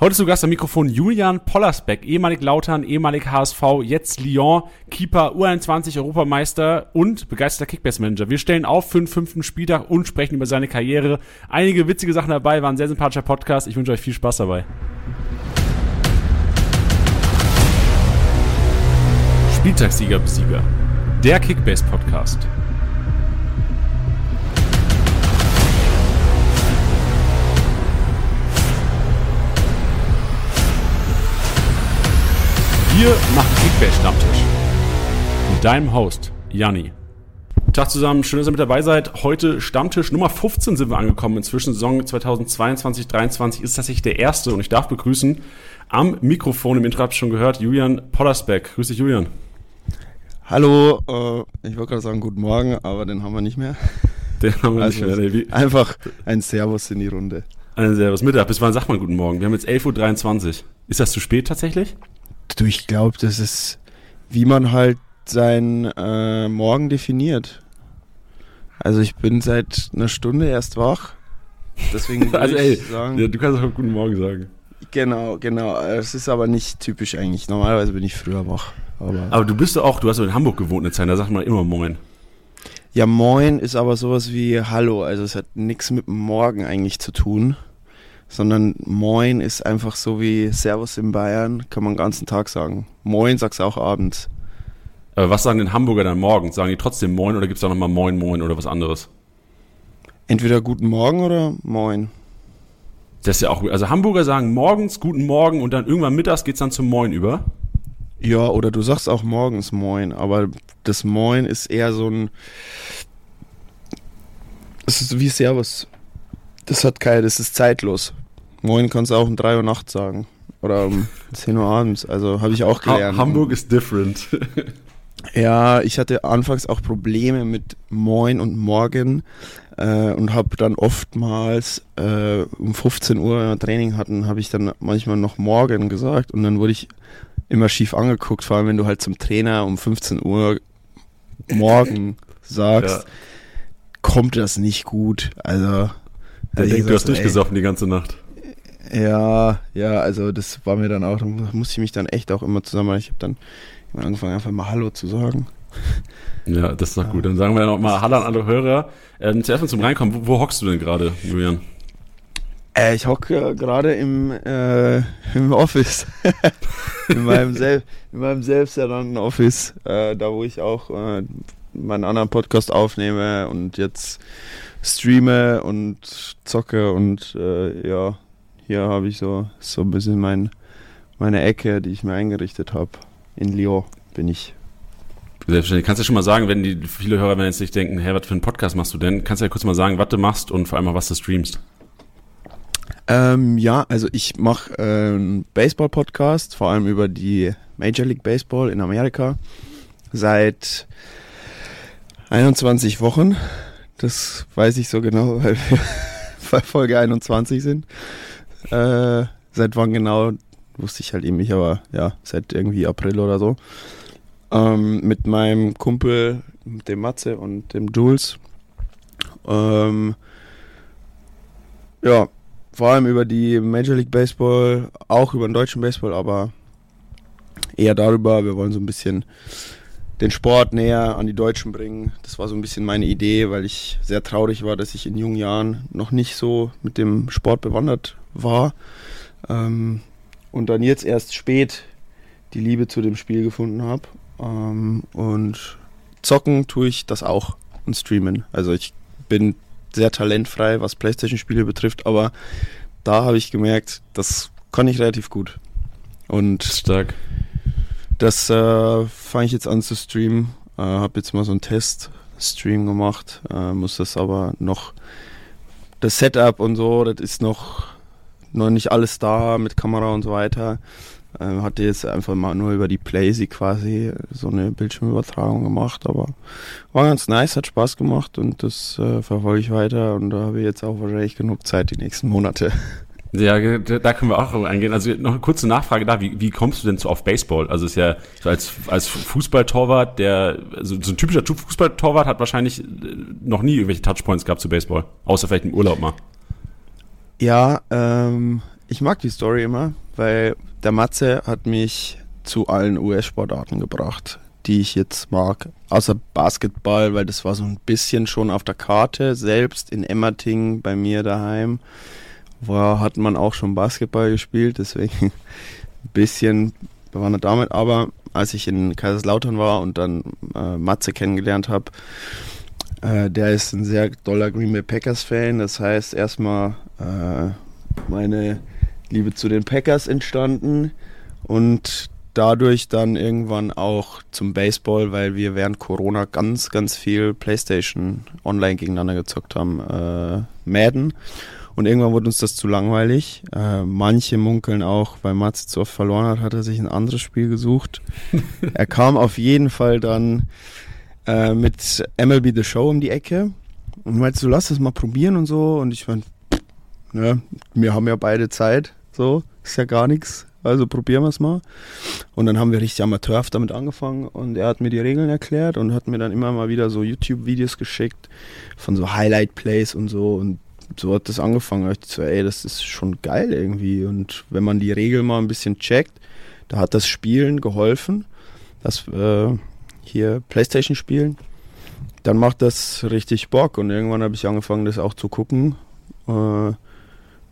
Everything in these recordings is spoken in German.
Heute zu Gast am Mikrofon Julian Pollersbeck, ehemalig Lautern, ehemalig HSV, jetzt Lyon, Keeper, U21 Europameister und begeisterter Kickbase-Manager. Wir stellen auf für den fünften Spieltag und sprechen über seine Karriere. Einige witzige Sachen dabei, war ein sehr sympathischer Podcast. Ich wünsche euch viel Spaß dabei. Spieltagssieger Besieger. Der Kickbase-Podcast. Wir machen Kickbase-Stammtisch. Mit deinem Host, Janni. Tag zusammen, schön, dass ihr mit dabei seid. Heute Stammtisch Nummer 15 sind wir angekommen. Inzwischen Saison 2022-23 ist tatsächlich der erste und ich darf begrüßen am Mikrofon, im Intro habt ihr schon gehört, Julian Pollersbeck. Grüß dich, Julian. Hallo, äh, ich wollte gerade sagen guten Morgen, aber den haben wir nicht mehr. Den haben wir Also, nicht mehr. Einfach ein Servus in die Runde. Ein Servus Mittag. Bis wann sagt man guten Morgen? Wir haben jetzt 11.23 Uhr. Ist das zu spät tatsächlich? Du, ich glaube, das ist, wie man halt seinen äh, Morgen definiert. Also ich bin seit einer Stunde erst wach. Deswegen Also ey, ich sagen, ja, du kannst auch guten Morgen sagen. genau, genau. Es ist aber nicht typisch eigentlich. Normalerweise bin ich früher wach. Aber, Aber du bist doch auch, du hast in Hamburg gewohnt eine Zeit, da sagt man immer Moin. ja, Moin ist aber sowas wie Hallo. Also es hat nichts mit Morgen eigentlich zu tun. Sondern Moin ist einfach so wie Servus in Bayern, kann man den ganzen Tag sagen. Moin sagst du auch abends. Aber was sagen denn Hamburger dann morgens? Sagen die trotzdem Moin oder gibt es da nochmal Moin, Moin oder was anderes? Entweder guten Morgen oder Moin. Das ist ja auch, also Hamburger sagen morgens Guten Morgen und dann irgendwann mittags geht's dann zum Moin über. Ja, oder du sagst auch morgens Moin, aber das Moin ist eher so ein. Es ist wie Servus. Das hat keine, das ist zeitlos. Moin kannst du auch um 3 Uhr nachts sagen. Oder um 10 Uhr abends. Also habe ich auch gelernt. Ha Hamburg ist different. Ja, ich hatte anfangs auch Probleme mit Moin und Morgen äh, und habe dann oftmals äh, um 15 Uhr wenn wir Training hatten, habe ich dann manchmal noch Morgen gesagt und dann wurde ich immer schief angeguckt, vor allem wenn du halt zum Trainer um 15 Uhr Morgen sagst, Ja. kommt das nicht gut. Also Der denkt, du hast so, durchgesoffen die ganze Nacht. Ja, ja, also das war mir dann auch, da musste ich mich dann echt auch immer zusammen, ich habe dann angefangen einfach mal Hallo zu sagen. Ja, das ist doch gut. Dann sagen wir noch mal Hallo an alle Hörer. Ähm, zuerst mal zum Reinkommen. Wo, wo hockst du denn gerade, Julian? Äh, ich hocke äh, gerade im, äh, im Office. in, meinem sel in meinem selbsternannten Office. Äh, da, wo ich auch äh, meinen anderen Podcast aufnehme und jetzt streame und zocke. Und äh, ja, hier habe ich so, so ein bisschen mein, meine Ecke, die ich mir eingerichtet habe. In Lyon bin ich. Selbstverständlich. Kannst du schon mal sagen, wenn die viele Hörer werden jetzt nicht denken, hey, was für einen Podcast machst du denn? Kannst du ja kurz mal sagen, was du machst und vor allem auch, was du streamst. Ähm, ja, also ich mache äh, einen Baseball-Podcast, vor allem über die Major League Baseball in Amerika. Seit 21 Wochen. Das weiß ich so genau, weil wir bei Folge 21 sind. Äh, seit wann genau, wusste ich halt eben nicht, aber ja, seit irgendwie April oder so. Ähm, mit meinem Kumpel, dem Matze und dem Jules. Ähm, ja, vor allem über die Major League Baseball, auch über den deutschen Baseball, aber eher darüber. Wir wollen so ein bisschen den Sport näher an die Deutschen bringen. Das war so ein bisschen meine Idee, weil ich sehr traurig war, dass ich in jungen Jahren noch nicht so mit dem Sport bewandert war. Ähm, und dann jetzt erst spät die Liebe zu dem Spiel gefunden habe. Ähm, und zocken tue ich das auch und streamen. Also ich bin sehr talentfrei, was Playstation-Spiele betrifft, aber da habe ich gemerkt, das kann ich relativ gut. Und Stark. das äh, fange ich jetzt an zu streamen. Äh, habe jetzt mal so einen Test-Stream gemacht, äh, muss das aber noch, das Setup und so, das ist noch, noch nicht alles da mit Kamera und so weiter. Äh, hatte jetzt einfach mal nur über die Playsee quasi so eine Bildschirmübertragung gemacht, aber war ganz nice, hat Spaß gemacht und das äh, verfolge ich weiter und da habe ich jetzt auch wahrscheinlich genug Zeit die nächsten Monate. Ja, da können wir auch eingehen. Also noch eine kurze Nachfrage da. Wie, wie kommst du denn so auf Baseball? Also ist ja so als, als Fußballtorwart, der, also so ein typischer Fußballtorwart hat wahrscheinlich äh, noch nie irgendwelche Touchpoints gehabt zu Baseball. Außer vielleicht im Urlaub mal. Ja, ähm, ich mag die Story immer, weil der Matze hat mich zu allen US-Sportarten gebracht, die ich jetzt mag. Außer Basketball, weil das war so ein bisschen schon auf der Karte. Selbst in Emmerting bei mir daheim war, hat man auch schon Basketball gespielt, deswegen ein bisschen bewandert damit. Aber als ich in Kaiserslautern war und dann äh, Matze kennengelernt habe, äh, der ist ein sehr doller Green Bay Packers Fan. Das heißt, erstmal äh, meine Liebe zu den Packers entstanden und dadurch dann irgendwann auch zum Baseball, weil wir während Corona ganz, ganz viel Playstation online gegeneinander gezockt haben, äh, Madden. Und irgendwann wurde uns das zu langweilig. Äh, manche munkeln auch, weil Mats zu oft verloren hat, hat er sich ein anderes Spiel gesucht. er kam auf jeden Fall dann äh, mit MLB The Show um die Ecke und meinte so, lass das mal probieren und so. Und ich meine, ne, wir haben ja beide Zeit, so, ist ja gar nichts. Also probieren wir es mal. Und dann haben wir richtig amateurhaft damit angefangen und er hat mir die Regeln erklärt und hat mir dann immer mal wieder so YouTube-Videos geschickt von so Highlight-Plays und so und so hat das angefangen. Ich so, ey, das ist schon geil irgendwie. Und wenn man die Regeln mal ein bisschen checkt, da hat das Spielen geholfen. Das äh, hier Playstation spielen, dann macht das richtig Bock. Und irgendwann habe ich angefangen, das auch zu gucken. Äh,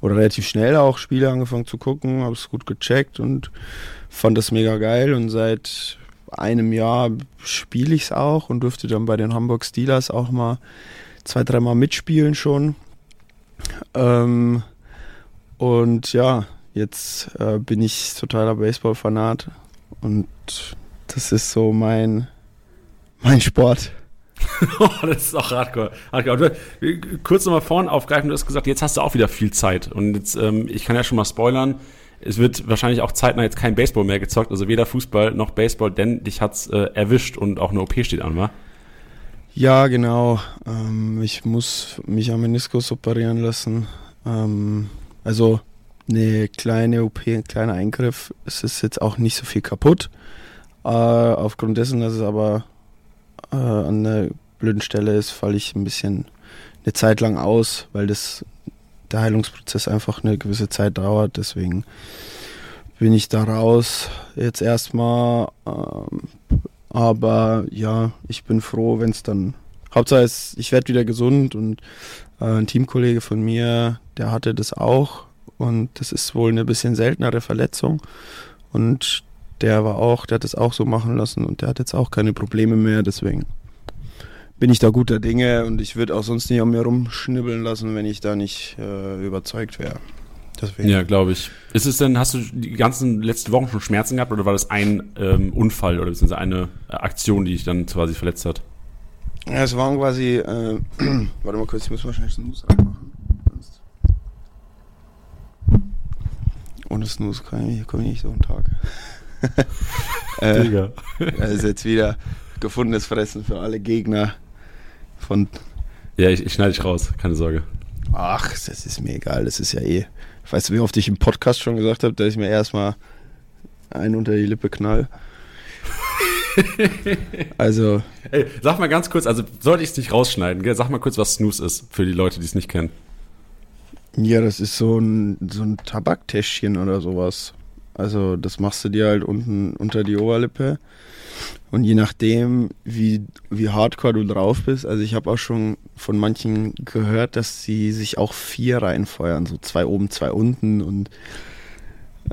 oder relativ schnell auch Spiele angefangen zu gucken, habe es gut gecheckt und fand das mega geil. Und seit einem Jahr spiele ich es auch und durfte dann bei den Hamburg Steelers auch mal zwei, dreimal mitspielen schon. Ähm, und ja, jetzt äh, bin ich totaler Baseball-Fanat und das ist so mein mein Sport. oh, das ist auch hardcore. hardcore. Kurz nochmal vorne aufgreifen, du hast gesagt, jetzt hast du auch wieder viel Zeit. Und jetzt, ähm, ich kann ja schon mal spoilern, es wird wahrscheinlich auch zeitnah jetzt kein Baseball mehr gezockt, also weder Fußball noch Baseball, denn dich hat's äh, erwischt und auch eine OP steht an, wa? Ja, genau. Ähm, ich muss mich am Meniskus operieren lassen. Ähm, also eine kleine OP, ein kleiner Eingriff. Es ist jetzt auch nicht so viel kaputt. Äh, aufgrund dessen, dass es aber äh, an der blöden Stelle ist, falle ich ein bisschen eine Zeit lang aus, weil das der Heilungsprozess einfach eine gewisse Zeit dauert. Deswegen bin ich da raus jetzt erstmal. Ähm, aber ja, ich bin froh, wenn es dann. Hauptsache ist, ich werde wieder gesund und äh, ein Teamkollege von mir, der hatte das auch und das ist wohl eine bisschen seltenere Verletzung und der war auch, der hat es auch so machen lassen und der hat jetzt auch keine Probleme mehr, deswegen bin ich da guter Dinge und ich würde auch sonst nicht an mir rumschnibbeln lassen, wenn ich da nicht äh, überzeugt wäre. Deswegen. Ja, glaube ich. Ist es denn, hast du die ganzen letzten Wochen schon Schmerzen gehabt oder war das ein ähm, Unfall oder beziehungsweise eine äh, Aktion, die dich dann quasi verletzt hat? Ja, es waren quasi, äh, warte mal kurz, ich muss wahrscheinlich Snooze reinmachen. Ohne Snooze komme ich, komm ich nicht so einen Tag. äh, Digga. Das ist jetzt wieder gefundenes Fressen für alle Gegner von. Ja, ich, ich schneide dich raus, keine Sorge. Ach, das ist mir egal, das ist ja eh. Weißt du, wie oft ich im Podcast schon gesagt habe, dass ich mir erstmal einen unter die Lippe knall. also. Ey, sag mal ganz kurz, also sollte ich es nicht rausschneiden, gell? sag mal kurz, was Snooze ist, für die Leute, die es nicht kennen. Ja, das ist so ein, so ein Tabaktäschchen oder sowas. Also das machst du dir halt unten unter die Oberlippe. Und je nachdem, wie, wie hardcore du drauf bist, also ich habe auch schon von manchen gehört, dass sie sich auch vier reinfeuern, so zwei oben, zwei unten und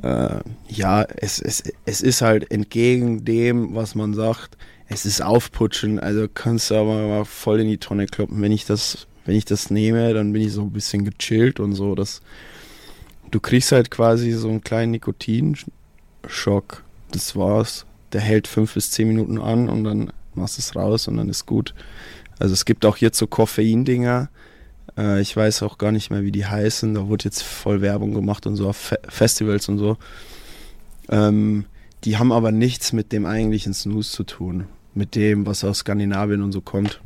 äh, ja, es, es, es ist halt entgegen dem, was man sagt, es ist aufputschen, also kannst du aber mal voll in die Tonne kloppen. Wenn ich das, wenn ich das nehme, dann bin ich so ein bisschen gechillt und so, das du kriegst halt quasi so einen kleinen Nikotinschock. Das war's. Der hält fünf bis zehn Minuten an und dann machst du es raus und dann ist gut. Also es gibt auch jetzt so Koffein-Dinger. Äh, ich weiß auch gar nicht mehr, wie die heißen. Da wurde jetzt voll Werbung gemacht und so auf Fe Festivals und so. Ähm, die haben aber nichts mit dem eigentlichen Snooze zu tun. Mit dem, was aus Skandinavien und so kommt.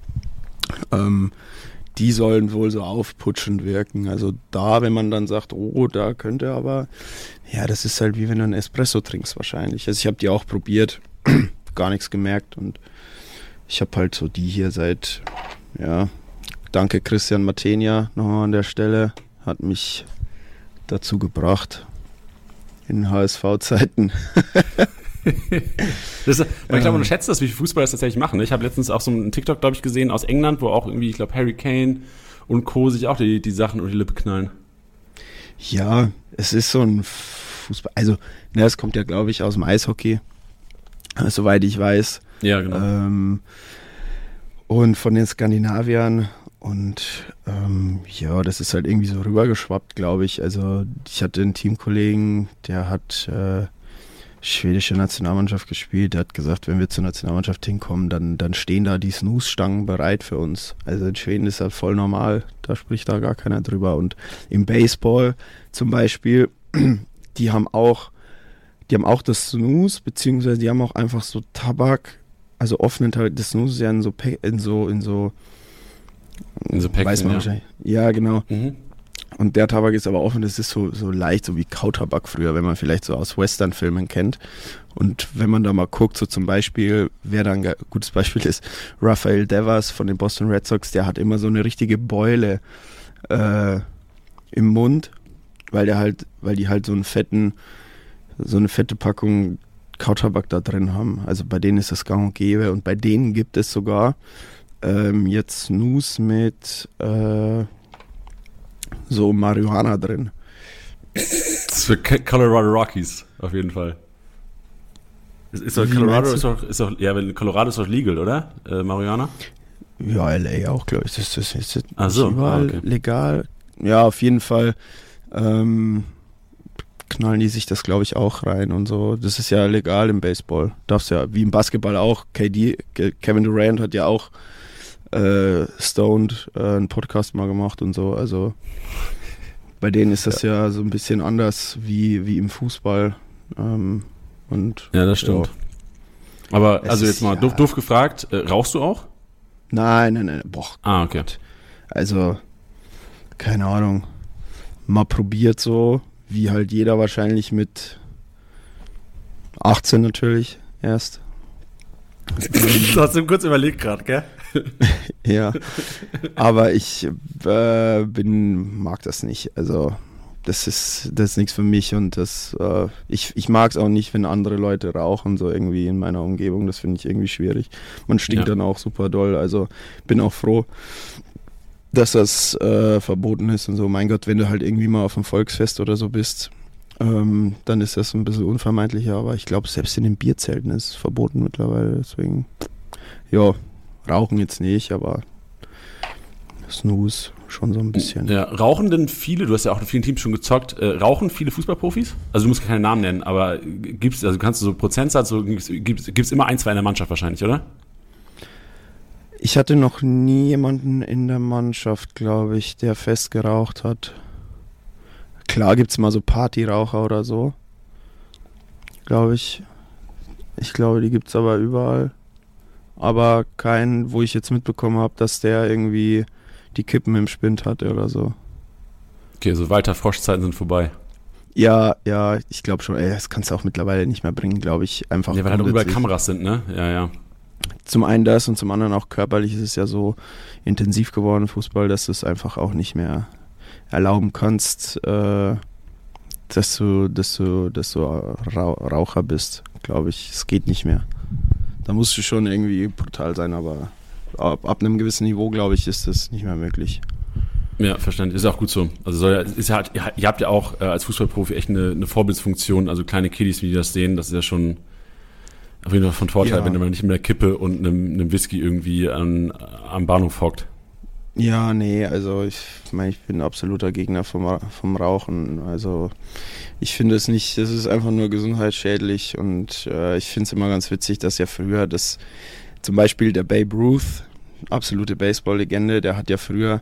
Ähm, die sollen wohl so aufputschend wirken. Also da, wenn man dann sagt, oh, da könnte aber, ja, das ist halt wie wenn du einen Espresso trinkst wahrscheinlich. Also ich habe die auch probiert, gar nichts gemerkt und ich habe halt so die hier seit, ja, danke Christian Matenia nochmal an der Stelle, hat mich dazu gebracht in HSV-Zeiten. das, man, ich glaube, man schätzt das, wie viele Fußballer das tatsächlich machen. Ne? Ich habe letztens auch so einen TikTok, glaube ich, gesehen aus England, wo auch irgendwie, ich glaube, Harry Kane und Co. sich auch die, die Sachen um die Lippe knallen. Ja, es ist so ein Fußball. Also, ne, es kommt ja, glaube ich, aus dem Eishockey, soweit ich weiß. Ja, genau. Ähm, und von den Skandinaviern und ähm, ja, das ist halt irgendwie so rübergeschwappt, glaube ich. Also ich hatte einen Teamkollegen, der hat äh, schwedische Nationalmannschaft gespielt. Der hat gesagt, wenn wir zur Nationalmannschaft hinkommen, dann, dann stehen da die Snooze-Stangen bereit für uns. Also in Schweden ist das voll normal. Da spricht da gar keiner drüber. Und im Baseball zum Beispiel, die haben auch, die haben auch das Snooze, beziehungsweise die haben auch einfach so Tabak, also offenen Tabak. Das Snooze ist ja in so, in so, in so in so Päckchen, weiß man ja. wahrscheinlich. Ja, genau. Mhm. Und der Tabak ist aber offen, das ist so, so leicht, so wie Kautabak früher, wenn man vielleicht so aus Western-Filmen kennt. Und wenn man da mal guckt, so zum Beispiel, wer da ein gutes Beispiel ist, Rafael Devers von den Boston Red Sox, der hat immer so eine richtige Beule äh, im Mund, weil der halt, weil die halt so einen fetten, so eine fette Packung Kautabak da drin haben. Also bei denen ist das gang und gäbe und bei denen gibt es sogar ähm, jetzt Snooze mit äh, so Marihuana drin. Das ist für Colorado Rockies, auf jeden Fall. Ist, ist doch Colorado ist doch, ist doch, ja, wenn Colorado ist doch legal, oder? Äh, Marihuana? Ja, LA auch, glaube ich. Das, das, das ist Ach so, überall ah, okay. legal. Ja, auf jeden Fall ähm, knallen die sich das, glaube ich, auch rein und so. Das ist ja legal im Baseball. Darfst ja, wie im Basketball auch. KD, Ke- Kevin Durant hat ja auch äh, Stoned äh, einen Podcast mal gemacht und so. Also bei denen ist das ja, so ein bisschen anders wie, wie im Fußball. Ähm, und Ja, das stimmt. Aber Es also jetzt mal ja- doof, doof gefragt, äh, rauchst du auch? Nein, nein, nein. Boah, Ah, okay. Also, keine Ahnung. Mal probiert so, wie halt jeder wahrscheinlich mit 18 natürlich erst. Du hast ihm kurz überlegt gerade, gell? Ja. Aber ich äh, bin, mag das nicht. Also, das ist, das ist nichts für mich und das, äh, ich, ich mag es auch nicht, wenn andere Leute rauchen, so irgendwie in meiner Umgebung. Das finde ich irgendwie schwierig. Man stinkt Ja. dann auch super doll. Also, bin auch froh, dass das äh, verboten ist und so. Mein Gott, wenn du halt irgendwie mal auf einem Volksfest oder so bist, ähm, dann ist das ein bisschen unvermeidlicher. Aber ich glaube, selbst in den Bierzelten ist es verboten mittlerweile. Deswegen, ja, rauchen jetzt nicht, aber Snooze schon so ein bisschen. Ja, rauchen denn viele, du hast ja auch in vielen Teams schon gezockt, äh, rauchen viele Fußballprofis? Also du musst keine Namen nennen, aber gibt's, also kannst du so Prozentsatz, so, gibt's, gibt's immer ein, zwei in der Mannschaft wahrscheinlich, oder? Ich hatte noch nie jemanden in der Mannschaft, glaube ich, der fest geraucht hat. Klar gibt es mal so Partyraucher oder so. Glaube ich. Ich glaube, die gibt es aber überall. Aber keinen, wo ich jetzt mitbekommen habe, dass der irgendwie die Kippen im Spind hatte oder so. Okay, so Walter Frosch-Zeiten sind vorbei. Ja, ja, ich glaube schon. Ey, das kannst du auch mittlerweile nicht mehr bringen, glaube ich. Einfach Ja, weil halt überall. Kameras sind, ne? Ja, ja. zum einen das und zum anderen auch körperlich ist es ja so intensiv geworden, Fußball, dass du es einfach auch nicht mehr erlauben kannst, äh, dass du, dass du, dass du Rau Raucher bist, glaube ich. Es geht nicht mehr. Da musst du schon irgendwie brutal sein, aber ab, ab einem gewissen Niveau, glaube ich, ist das nicht mehr möglich. Ja, verständlich. Ist auch gut so. Also soll ist halt, ihr, ihr habt ja auch äh, als Fußballprofi echt eine, eine Vorbildsfunktion, also kleine Kiddies, wie die das sehen, das ist ja schon auf jeden Fall von Vorteil, Ja. wenn man nicht mit einer Kippe und einem, einem Whisky irgendwie an, am Bahnhof hockt. Ja, nee, also ich meine, ich bin absoluter Gegner vom, vom Rauchen. Also ich finde es nicht, es ist einfach nur gesundheitsschädlich und äh, ich finde es immer ganz witzig, dass ja früher das, zum Beispiel der Babe Ruth, absolute Baseball-Legende, der hat ja früher,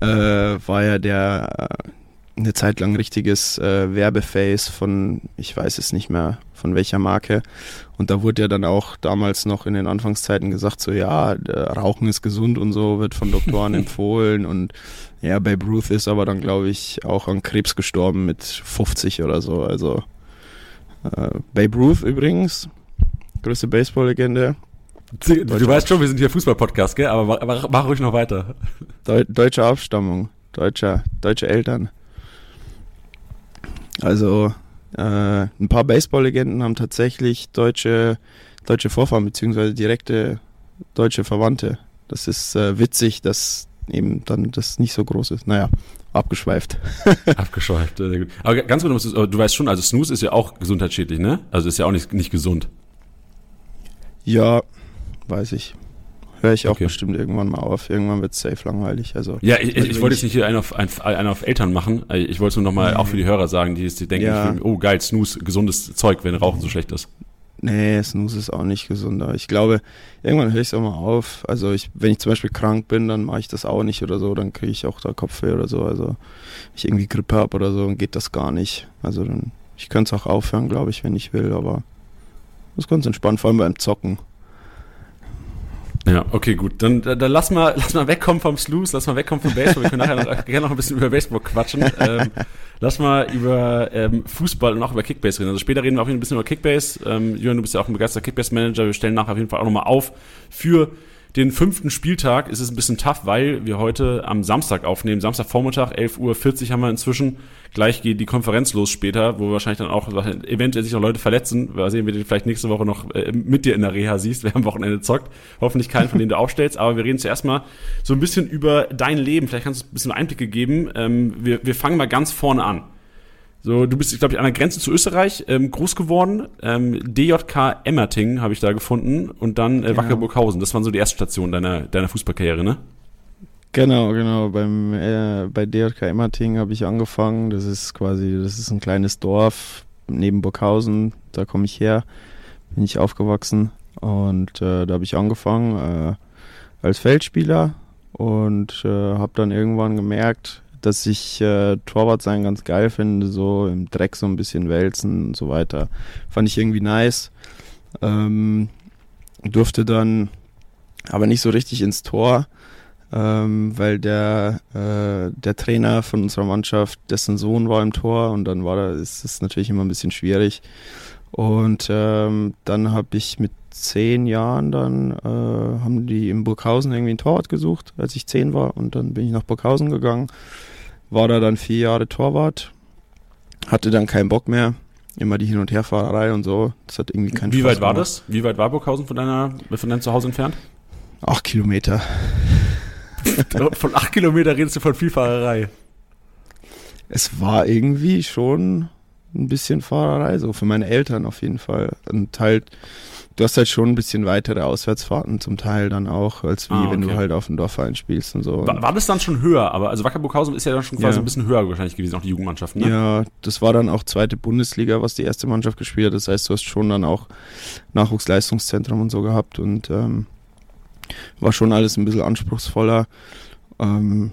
äh, war ja der äh, eine Zeit lang richtiges äh, Werbeface von, ich weiß es nicht mehr, von welcher Marke. Und da wurde ja dann auch damals noch in den Anfangszeiten gesagt, so ja, Rauchen ist gesund und so, wird von Doktoren empfohlen. Und ja, Babe Ruth ist aber dann, glaube ich, auch an Krebs gestorben mit 50 oder so. Also äh, Babe Ruth übrigens, größte Baseball-Legende, Du, du weißt schon, wir sind hier Fußball-Podcast, gell? Aber mach, mach- mach ruhig noch weiter. Deu deutsche Abstammung, deutscher, deutsche Eltern. Also äh, ein paar Baseball-Legenden haben tatsächlich deutsche, deutsche Vorfahren, beziehungsweise direkte deutsche Verwandte. Das ist äh, witzig, dass eben dann das nicht so groß ist. Naja, abgeschweift. abgeschweift, sehr gut. Aber ganz gut, du weißt schon, also Snooze ist ja auch gesundheitsschädlich, ne? Also ist ja auch nicht, nicht gesund. Ja, weiß ich. Höre ich auch okay. bestimmt irgendwann mal auf. Irgendwann wird es safe langweilig. Also, ja, ich, ich, ich wollte jetzt nicht hier einen auf, einen, auf Eltern machen. Ich wollte es nur nochmal mhm. auch für die Hörer sagen, die, die denken, ja. oh geil, Snooze, gesundes Zeug, wenn Rauchen so schlecht ist. Nee, Snooze ist auch nicht gesunder. Ich glaube, irgendwann höre ich es auch mal auf. Also ich, wenn ich zum Beispiel krank bin, dann mache ich das auch nicht oder so, dann kriege ich auch da Kopfweh oder so. Also wenn ich irgendwie Grippe habe oder so, dann geht das gar nicht. Also dann, ich könnte es auch aufhören, glaube ich, wenn ich will, aber das ist ganz entspannt, vor allem beim Zocken. Ja, okay, gut. Dann, dann, dann lass, mal, lass mal wegkommen vom Sluice, lass mal wegkommen vom Baseball. Wir können nachher noch, gerne noch ein bisschen über Baseball quatschen. Ähm, lass mal über ähm, Fußball und auch über Kickbase reden. Also später reden wir auch ein bisschen über Kickbase. Ähm, Jürgen, du bist ja auch ein begeisterter Kickbase-Manager. Wir stellen nachher auf jeden Fall auch nochmal auf für den fünften Spieltag ist es ein bisschen tough, weil wir heute am Samstag aufnehmen. Samstagvormittag, 11.40 Uhr haben wir inzwischen. Gleich geht die Konferenz los später, wo wir wahrscheinlich dann auch eventuell sich noch Leute verletzen. Mal sehen, wie du vielleicht nächste Woche noch äh, mit dir in der Reha siehst, wer am Wochenende zockt. Hoffentlich keinen, von denen du aufstellst. Aber wir reden zuerst mal so ein bisschen über dein Leben. Vielleicht kannst du ein bisschen Einblicke geben. Ähm, wir, wir fangen mal ganz vorne an. So, du bist, glaube ich, an der Grenze zu Österreich ähm, groß geworden. Ähm, DJK Emmerting habe ich da gefunden und dann äh, genau. Wacker Burghausen. Das waren so die erste Station deiner, deiner Fußballkarriere, ne? Genau, genau. Beim, äh, bei DJK Emmerting habe ich angefangen. Das ist quasi, das ist ein kleines Dorf neben Burghausen. Da komme ich her, bin ich aufgewachsen und äh, da habe ich angefangen äh, als Feldspieler und äh, habe dann irgendwann gemerkt, dass ich äh, Torwart sein ganz geil finde, so im Dreck so ein bisschen wälzen und so weiter. Fand ich irgendwie nice. Ähm, durfte dann aber nicht so richtig ins Tor, ähm, weil der, äh, der Trainer von unserer Mannschaft, dessen Sohn war im Tor und dann war da, ist es natürlich immer ein bisschen schwierig. Und ähm, dann habe ich mit zehn Jahren dann, äh, haben die in Burghausen irgendwie ein Torwart gesucht, als ich zehn war. Und dann bin ich nach Burghausen gegangen war da dann vier Jahre Torwart, hatte dann keinen Bock mehr, immer die Hin- und Herfahrerei und so. Das hat irgendwie keinen Wie Spaß weit war gemacht. das? Wie weit war Burghausen von, deiner, von deinem Zuhause entfernt? Acht Kilometer. von acht Kilometer redest du von viel Fahrerei. Es war irgendwie schon ein bisschen Fahrerei, so für meine Eltern auf jeden Fall. Und halt du hast halt schon ein bisschen weitere Auswärtsfahrten zum Teil dann auch, als wie ah, okay. wenn du halt auf dem Dorfverein spielst und so. War, war, das dann schon höher? Aber also Wacker Burghausen ist ja dann schon quasi ja. ein bisschen höher wahrscheinlich gewesen, auch die Jugendmannschaft, ne? Ja, das war dann auch zweite Bundesliga, was die erste Mannschaft gespielt hat. Das heißt, du hast schon dann auch Nachwuchsleistungszentrum und so gehabt und ähm, war schon alles ein bisschen anspruchsvoller. Ähm,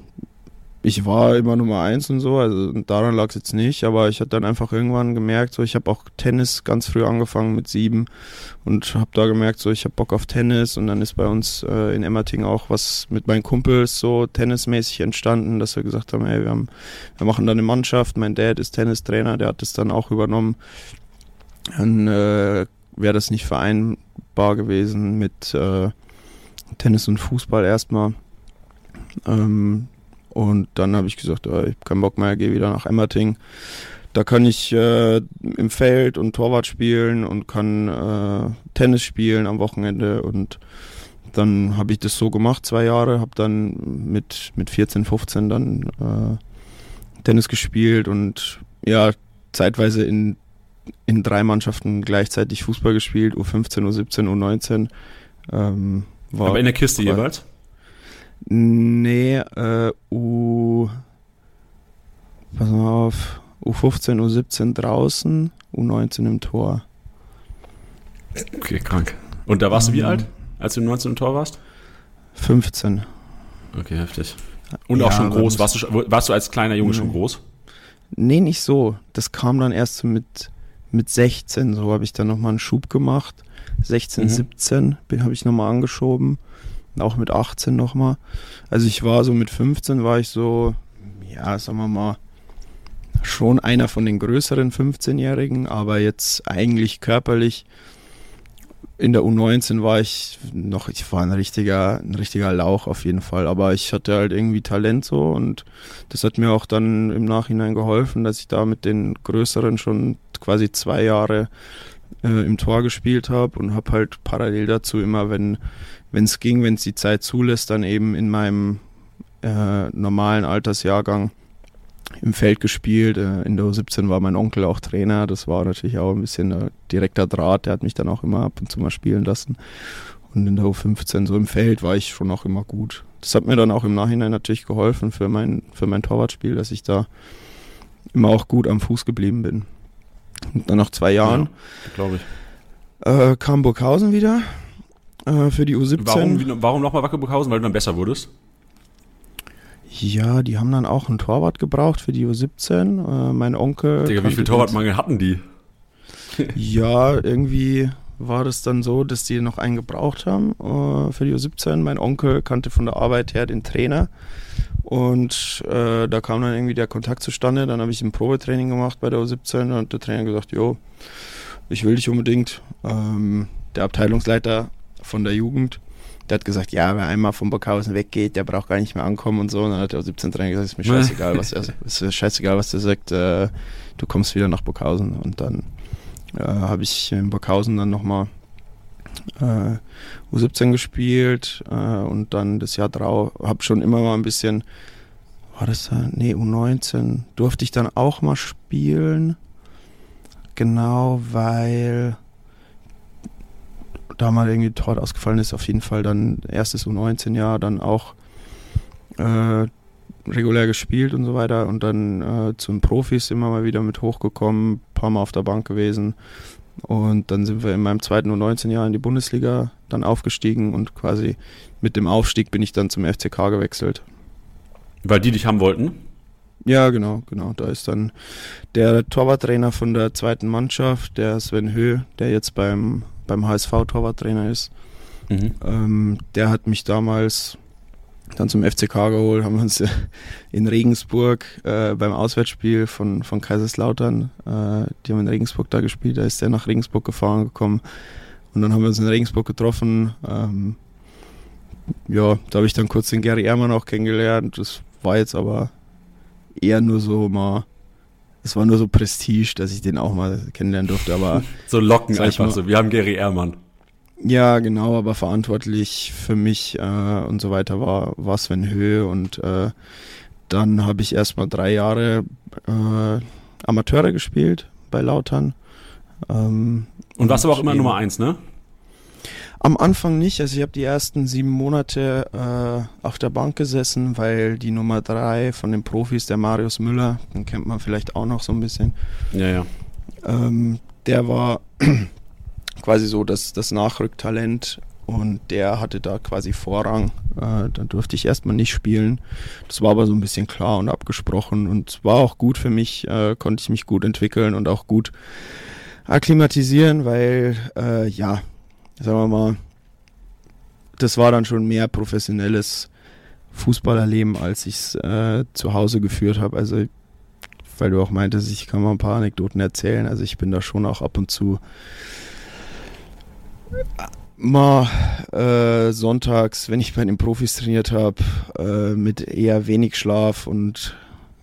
ich war immer Nummer eins und so, also daran lag es jetzt nicht, aber ich hatte dann einfach irgendwann gemerkt, so ich habe auch Tennis ganz früh angefangen mit sieben und habe da gemerkt, so ich habe Bock auf Tennis und dann ist bei uns äh, in Emmerting auch was mit meinen Kumpels so tennismäßig entstanden, dass wir gesagt haben, ey, wir, haben, wir machen da eine Mannschaft, mein Dad ist Tennistrainer, der hat das dann auch übernommen. Dann äh, wäre das nicht vereinbar gewesen mit äh, Tennis und Fußball erstmal. Ähm, und dann habe ich gesagt, oh, ich habe keinen Bock mehr, gehe wieder nach Emmerting. Da kann ich äh, im Feld und Torwart spielen und kann äh, Tennis spielen am Wochenende. Und dann habe ich das so gemacht, zwei Jahre, habe dann mit, mit 14, 15 dann äh, Tennis gespielt und ja, zeitweise in, in drei Mannschaften gleichzeitig Fußball gespielt, U15, U17, U19. Ähm, Aber in der Kiste jeweils? Nee, äh, U. Pass mal auf. U15, U17 draußen, U19 im Tor. Okay, krank. Und da warst du wie ähm, alt, als du 19 im Tor warst? 15. Okay, heftig. Und ja, auch schon groß. Warst du, warst du als kleiner Junge schon groß? Nee, nicht so. Das kam dann erst mit, mit 16. So habe ich dann nochmal einen Schub gemacht. 16, mhm. 17 habe ich nochmal angeschoben auch mit 18 nochmal. Also ich war so mit 15 war ich so, ja, sagen wir mal, schon einer von den größeren 15-Jährigen, aber jetzt eigentlich körperlich in der U19 war ich noch, ich war ein richtiger, ein richtiger Lauch auf jeden Fall, aber ich hatte halt irgendwie Talent so und das hat mir auch dann im Nachhinein geholfen, dass ich da mit den Größeren schon quasi zwei Jahre äh, im Tor gespielt habe und habe halt parallel dazu immer, wenn wenn es ging, wenn es die Zeit zulässt, dann eben in meinem äh, normalen Altersjahrgang im Feld gespielt. Äh, in der U17 war mein Onkel auch Trainer. Das war natürlich auch ein bisschen ein direkter Draht. Der hat mich dann auch immer ab und zu mal spielen lassen. Und in der U15 so im Feld war ich schon auch immer gut. Das hat mir dann auch im Nachhinein natürlich geholfen für mein, für mein Torwartspiel, dass ich da immer auch gut am Fuß geblieben bin. Und dann nach zwei Jahren ja, ich. Äh, kam Burghausen wieder äh, für die U17. Warum, warum nochmal Wacker Burghausen? Weil du dann besser wurdest? Ja, die haben dann auch einen Torwart gebraucht für die U17. Äh, mein Onkel. Digga, wie viel Torwartmangel hatten die? ja, irgendwie war das dann so, dass die noch einen gebraucht haben äh, für die U17. Mein Onkel kannte von der Arbeit her den Trainer. Und äh, da kam dann irgendwie der Kontakt zustande. Dann habe ich ein Probetraining gemacht bei der U17 und der Trainer gesagt, jo, ich will dich unbedingt. Ähm, der Abteilungsleiter von der Jugend der hat gesagt, ja, wer einmal von Burghausen weggeht, der braucht gar nicht mehr ankommen und so. Und dann hat der 17 Trainer gesagt, ist mir scheißegal, was er, ist mir scheißegal, was der sagt, äh, du kommst wieder nach Burghausen. Und dann äh, habe ich in Burghausen dann nochmal äh, U17 gespielt äh, und dann das Jahr drauf, habe schon immer mal ein bisschen, war das da? Nee, U19 durfte ich dann auch mal spielen. Genau, weil da mal irgendwie Tor ausgefallen ist, auf jeden Fall dann erstes U19-Jahr, dann auch äh, regulär gespielt und so weiter und dann äh, zum Profis immer mal wieder mit hochgekommen, paar Mal auf der Bank gewesen und dann sind wir in meinem zweiten U19-Jahr in die Bundesliga dann aufgestiegen und quasi mit dem Aufstieg bin ich dann zum FCK gewechselt. Weil die dich haben wollten? Ja, genau, genau. Da ist dann der Torwarttrainer von der zweiten Mannschaft, der Sven Höh, der jetzt beim beim HSV Torwarttrainer ist. Mhm. Ähm, der hat mich damals dann zum FCK geholt, haben wir uns in Regensburg äh, beim Auswärtsspiel von, von Kaiserslautern, äh, die haben in Regensburg da gespielt, da ist der nach Regensburg gefahren gekommen und dann haben wir uns in Regensburg getroffen. Ähm, ja, da habe ich dann kurz den Gary Ehrmann auch kennengelernt. Das war jetzt aber eher nur so mal es war nur so Prestige, dass ich den auch mal kennenlernen durfte, aber. so locken einfach mal, so. Wir haben Gary Ehrmann. Ja, genau, aber verantwortlich für mich äh, und so weiter war, war Sven Höhe und äh, dann habe ich erstmal drei Jahre äh, Amateure gespielt bei Lautern. Ähm, und warst aber auch immer Nummer eins, ne? Am Anfang nicht. Also ich habe die ersten sieben Monate äh, auf der Bank gesessen, weil die Nummer drei von den Profis, der Marius Müller, den kennt man vielleicht auch noch so ein bisschen. Ja, ja. Ähm, der war quasi so das, das Nachrücktalent und der hatte da quasi Vorrang. Äh, da durfte ich erstmal nicht spielen. Das war aber so ein bisschen klar und abgesprochen und war auch gut für mich, äh, konnte ich mich gut entwickeln und auch gut akklimatisieren, weil äh, ja, sagen wir mal, das war dann schon mehr professionelles Fußballerleben, als ich es äh, zu Hause geführt habe. Also, weil du auch meintest, ich kann mal ein paar Anekdoten erzählen. Also, ich bin da schon auch ab und zu mal äh, sonntags, wenn ich bei den Profis trainiert habe, äh, mit eher wenig Schlaf und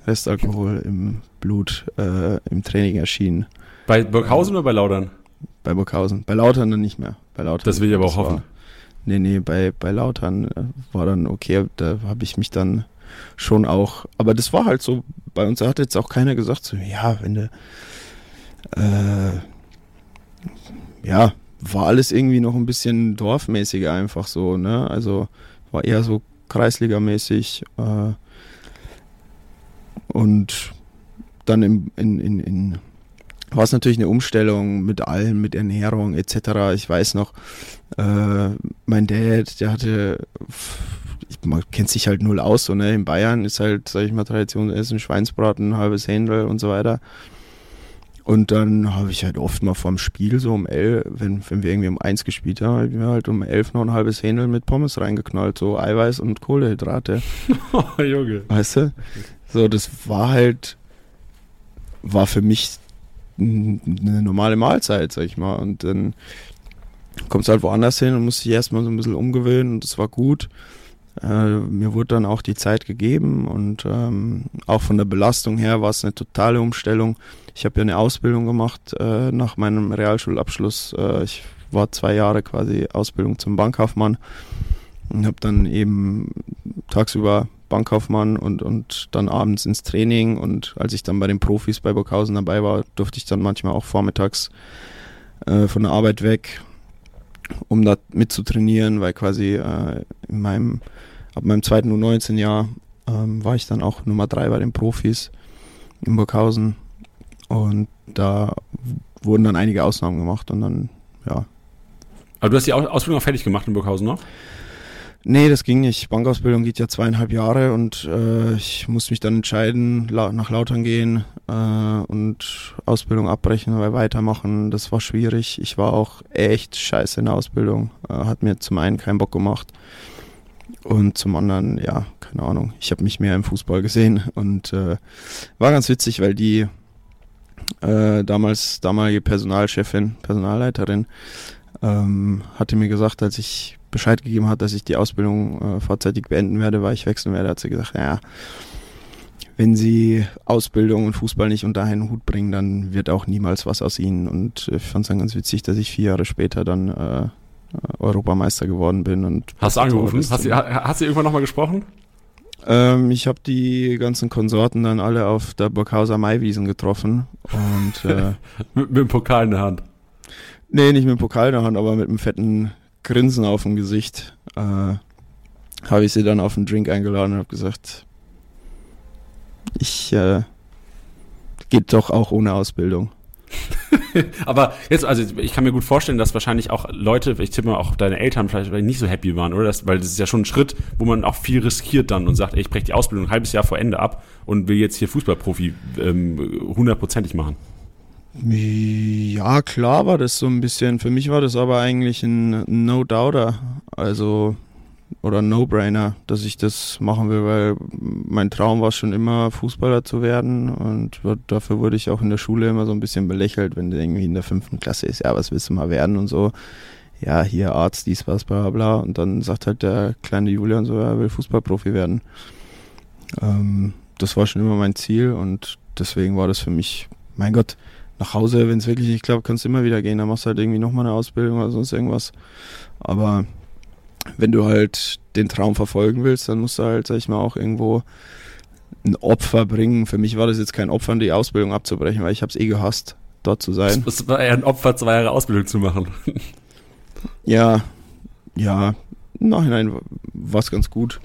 Restalkohol im Blut äh, im Training erschienen. Bei Burghausen oder bei Laudern? Bei Burghausen. Bei Lautern dann nicht mehr. Bei Lautern, das will ich aber auch hoffen. War, nee, nee, bei, bei Lautern äh, war dann okay, da habe ich mich dann schon auch, aber das war halt so, bei uns hat jetzt auch keiner gesagt, so, ja, wenn du, äh, ja, war alles irgendwie noch ein bisschen dorfmäßiger einfach so, ne, also war eher so Kreisligamäßig äh, und dann im, in, in, in war es natürlich eine Umstellung mit allem, mit Ernährung etc. Ich weiß noch, äh, mein Dad, der hatte, man kennt sich halt null aus, so ne? In Bayern ist halt, sag ich mal, Tradition Essen, Schweinsbraten, ein halbes Händel und so weiter. Und dann habe ich halt oft mal vorm Spiel so um elf, wenn, wenn wir irgendwie um eins gespielt haben, habe ich mir halt um elf noch ein halbes Händel mit Pommes reingeknallt, so Eiweiß und Kohlehydrate. oh, Junge. Weißt du? So, das war halt, war für mich eine normale Mahlzeit, sag ich mal. Und dann kommst halt woanders hin und musst dich erstmal so ein bisschen umgewöhnen und das war gut. Äh, mir wurde dann auch die Zeit gegeben und ähm, auch von der Belastung her war es eine totale Umstellung. Ich habe ja eine Ausbildung gemacht äh, nach meinem Realschulabschluss. Äh, ich war zwei Jahre quasi Ausbildung zum Bankkaufmann und habe dann eben tagsüber Bankkaufmann und, und dann abends ins Training und als ich dann bei den Profis bei Burghausen dabei war, durfte ich dann manchmal auch vormittags äh, von der Arbeit weg, um da mitzutrainieren, weil quasi äh, in meinem ab meinem zweiten U19-Jahr ähm, war ich dann auch Nummer drei bei den Profis in Burghausen. Und da wurden dann einige Ausnahmen gemacht und dann, ja. Aber du hast die Ausbildung auch fertig gemacht in Burghausen noch? Nee, das ging nicht. Bankausbildung geht ja zweieinhalb Jahre und äh, ich musste mich dann entscheiden, nach Lautern gehen äh, und Ausbildung abbrechen, weil weitermachen. Das war schwierig. Ich war auch echt scheiße in der Ausbildung. Äh, hat mir zum einen keinen Bock gemacht. Und zum anderen, ja, keine Ahnung, ich habe mich mehr im Fußball gesehen und äh, war ganz witzig, weil die äh, damals damalige Personalchefin, Personalleiterin, ähm, hatte mir gesagt, als ich Bescheid gegeben hat, dass ich die Ausbildung äh, vorzeitig beenden werde, weil ich wechseln werde, hat sie gesagt, ja, wenn sie Ausbildung und Fußball nicht unter einen Hut bringen, dann wird auch niemals was aus ihnen. Und ich fand es dann ganz witzig, dass ich vier Jahre später dann äh, Europameister geworden bin. Und hast du angerufen? Hast du, hast du irgendwann nochmal gesprochen? Ähm, ich habe die ganzen Konsorten dann alle auf der Burghauser Maiwiesen getroffen. Und, äh, mit, mit dem Pokal in der Hand? Nee, nicht mit dem Pokal in der Hand, aber mit einem fetten Grinsen auf dem Gesicht. Äh, habe ich sie dann auf einen Drink eingeladen und habe gesagt, ich äh, geht doch auch ohne Ausbildung. Aber jetzt, also ich kann mir gut vorstellen, dass wahrscheinlich auch Leute, ich tippe mal auch deine Eltern vielleicht nicht so happy waren, oder? Das, weil das ist ja schon ein Schritt, wo man auch viel riskiert dann und sagt, ey, ich breche die Ausbildung ein halbes Jahr vor Ende ab und will jetzt hier Fußballprofi ähm, hundertprozentig ähm, machen. Ja, klar war das so ein bisschen. Für mich war das aber eigentlich ein No-Doubter. Also oder No-Brainer, dass ich das machen will, weil mein Traum war schon immer, Fußballer zu werden und dafür wurde ich auch in der Schule immer so ein bisschen belächelt, wenn du irgendwie in der fünften Klasse ist, ja, was willst du mal werden und so. Ja, hier Arzt, dies, was, bla, bla. Und dann sagt halt der kleine Julian so, er will Fußballprofi werden. Ähm, das war schon immer mein Ziel und deswegen war das für mich, mein Gott, nach Hause, wenn es wirklich nicht klappt, kannst du immer wieder gehen. Dann machst du halt irgendwie nochmal eine Ausbildung oder sonst irgendwas. Aber wenn du halt den Traum verfolgen willst, dann musst du halt, sag ich mal, auch irgendwo ein Opfer bringen. Für mich war das jetzt kein Opfer, die Ausbildung abzubrechen, weil ich habe es eh gehasst, dort zu sein. Es war eher ein Opfer, zwei Jahre Ausbildung zu machen. ja, ja, im Nachhinein war es ganz gut.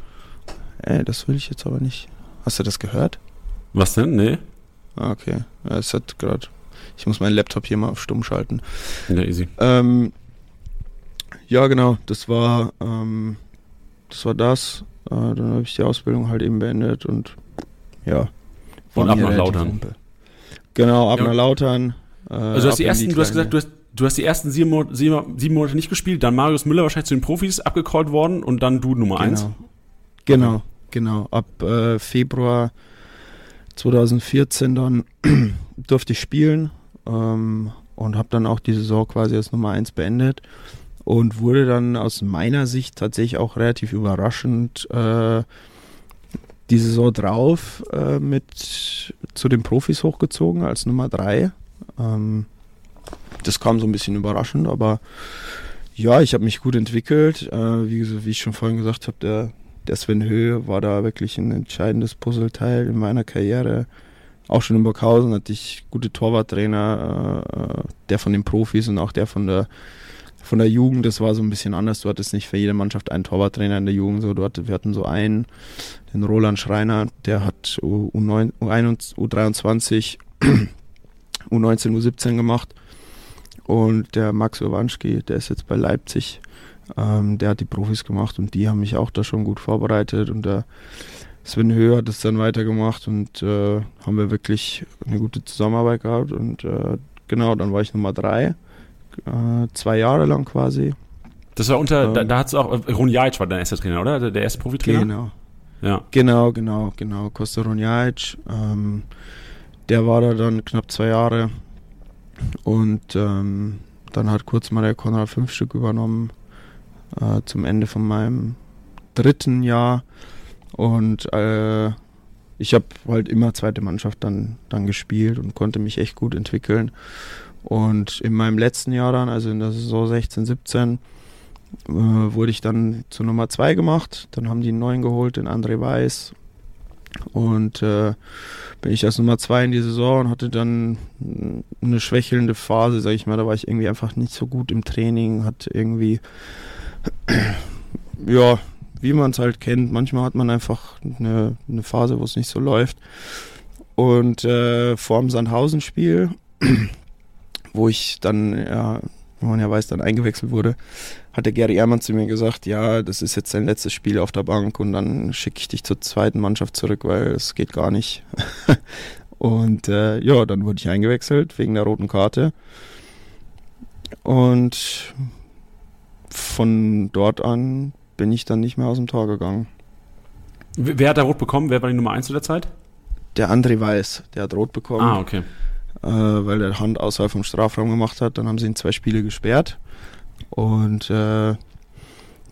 Ey, das will ich jetzt aber nicht. Hast du das gehört? Was denn? Nee. Ah, okay. Ja, es hat gerade. Ich muss meinen Laptop hier mal auf stumm schalten. Ja, easy. Ähm, ja, genau. Das war, ähm, das war das. Äh, dann habe ich die Ausbildung halt eben beendet und ja. Und ab nach Lautern. Pumpe. Genau, ab ja. nach Lautern. Äh, also du hast die ersten, die du hast gesagt, du hast, du hast die ersten sieben, Monate, sieben, sieben Monate nicht gespielt, dann Marius Müller wahrscheinlich zu den Profis abgecallt worden und dann du Nummer genau. eins. Genau, okay. genau. Ab äh, Februar 2014 dann durfte ich spielen ähm, und habe dann auch die Saison quasi als Nummer eins beendet und wurde dann aus meiner Sicht tatsächlich auch relativ überraschend äh, die Saison drauf äh, mit zu den Profis hochgezogen als Nummer 3. Ähm, das kam so ein bisschen überraschend, aber ja, ich habe mich gut entwickelt. Äh, wie, wie, ich schon vorhin gesagt habe, der, der Sven Höhe war da wirklich ein entscheidendes Puzzleteil in meiner Karriere. Auch schon in Burghausen hatte ich gute Torwarttrainer, äh, äh, der von den Profis und auch der von der von der Jugend, das war so ein bisschen anders. Du hattest nicht für jede Mannschaft einen Torwarttrainer in der Jugend. So, du hattest, wir hatten so einen, den Roland Schreiner, der hat U9, U21, U23, U19, U17 gemacht. Und der Max Urbanski, der ist jetzt bei Leipzig. Ähm, der hat die Profis gemacht und die haben mich auch da schon gut vorbereitet. Und der Sven Höher hat das dann weitergemacht und äh, haben wir wirklich eine gute Zusammenarbeit gehabt. Und äh, genau, dann war ich Nummer drei äh, zwei Jahre lang quasi. Das war unter, ähm, da, da hat es auch, Runjajic war dein erster Trainer, oder? Der, der erste Profitrainer? Genau. Ja. Genau, genau, genau. Costa Runjajic, ähm, der war da dann knapp zwei Jahre und ähm, dann hat kurz mal der Konrad fünf Stück übernommen äh, zum Ende von meinem dritten Jahr. Und äh, ich habe halt immer zweite Mannschaft dann, dann gespielt und konnte mich echt gut entwickeln. Und in meinem letzten Jahr dann, also in der Saison 16, 17, äh, wurde ich dann zur Nummer 2 gemacht. Dann haben die einen neuen geholt, den André Weiß. Und äh, bin ich als Nummer 2 in die Saison und hatte dann eine schwächelnde Phase, sag ich mal. Da war ich irgendwie einfach nicht so gut im Training, hat irgendwie, ja, wie man es halt kennt, manchmal hat man einfach eine, eine Phase, wo es nicht so läuft. Und äh, vor dem Sandhausen-Spiel, wo ich dann, ja, wo man ja weiß, dann eingewechselt wurde, hat der Gary Ehrmann zu mir gesagt, ja, das ist jetzt dein letztes Spiel auf der Bank und dann schicke ich dich zur zweiten Mannschaft zurück, weil es geht gar nicht. und äh, ja, dann wurde ich eingewechselt wegen der roten Karte. Und von dort an bin ich dann nicht mehr aus dem Tor gegangen. Wer hat da rot bekommen? Wer war die Nummer 1 zu der Zeit? Der André Weiß, der hat rot bekommen. Ah, okay. Äh, weil der Hand außerhalb vom Strafraum gemacht hat. Dann haben sie ihn zwei Spiele gesperrt. Und äh,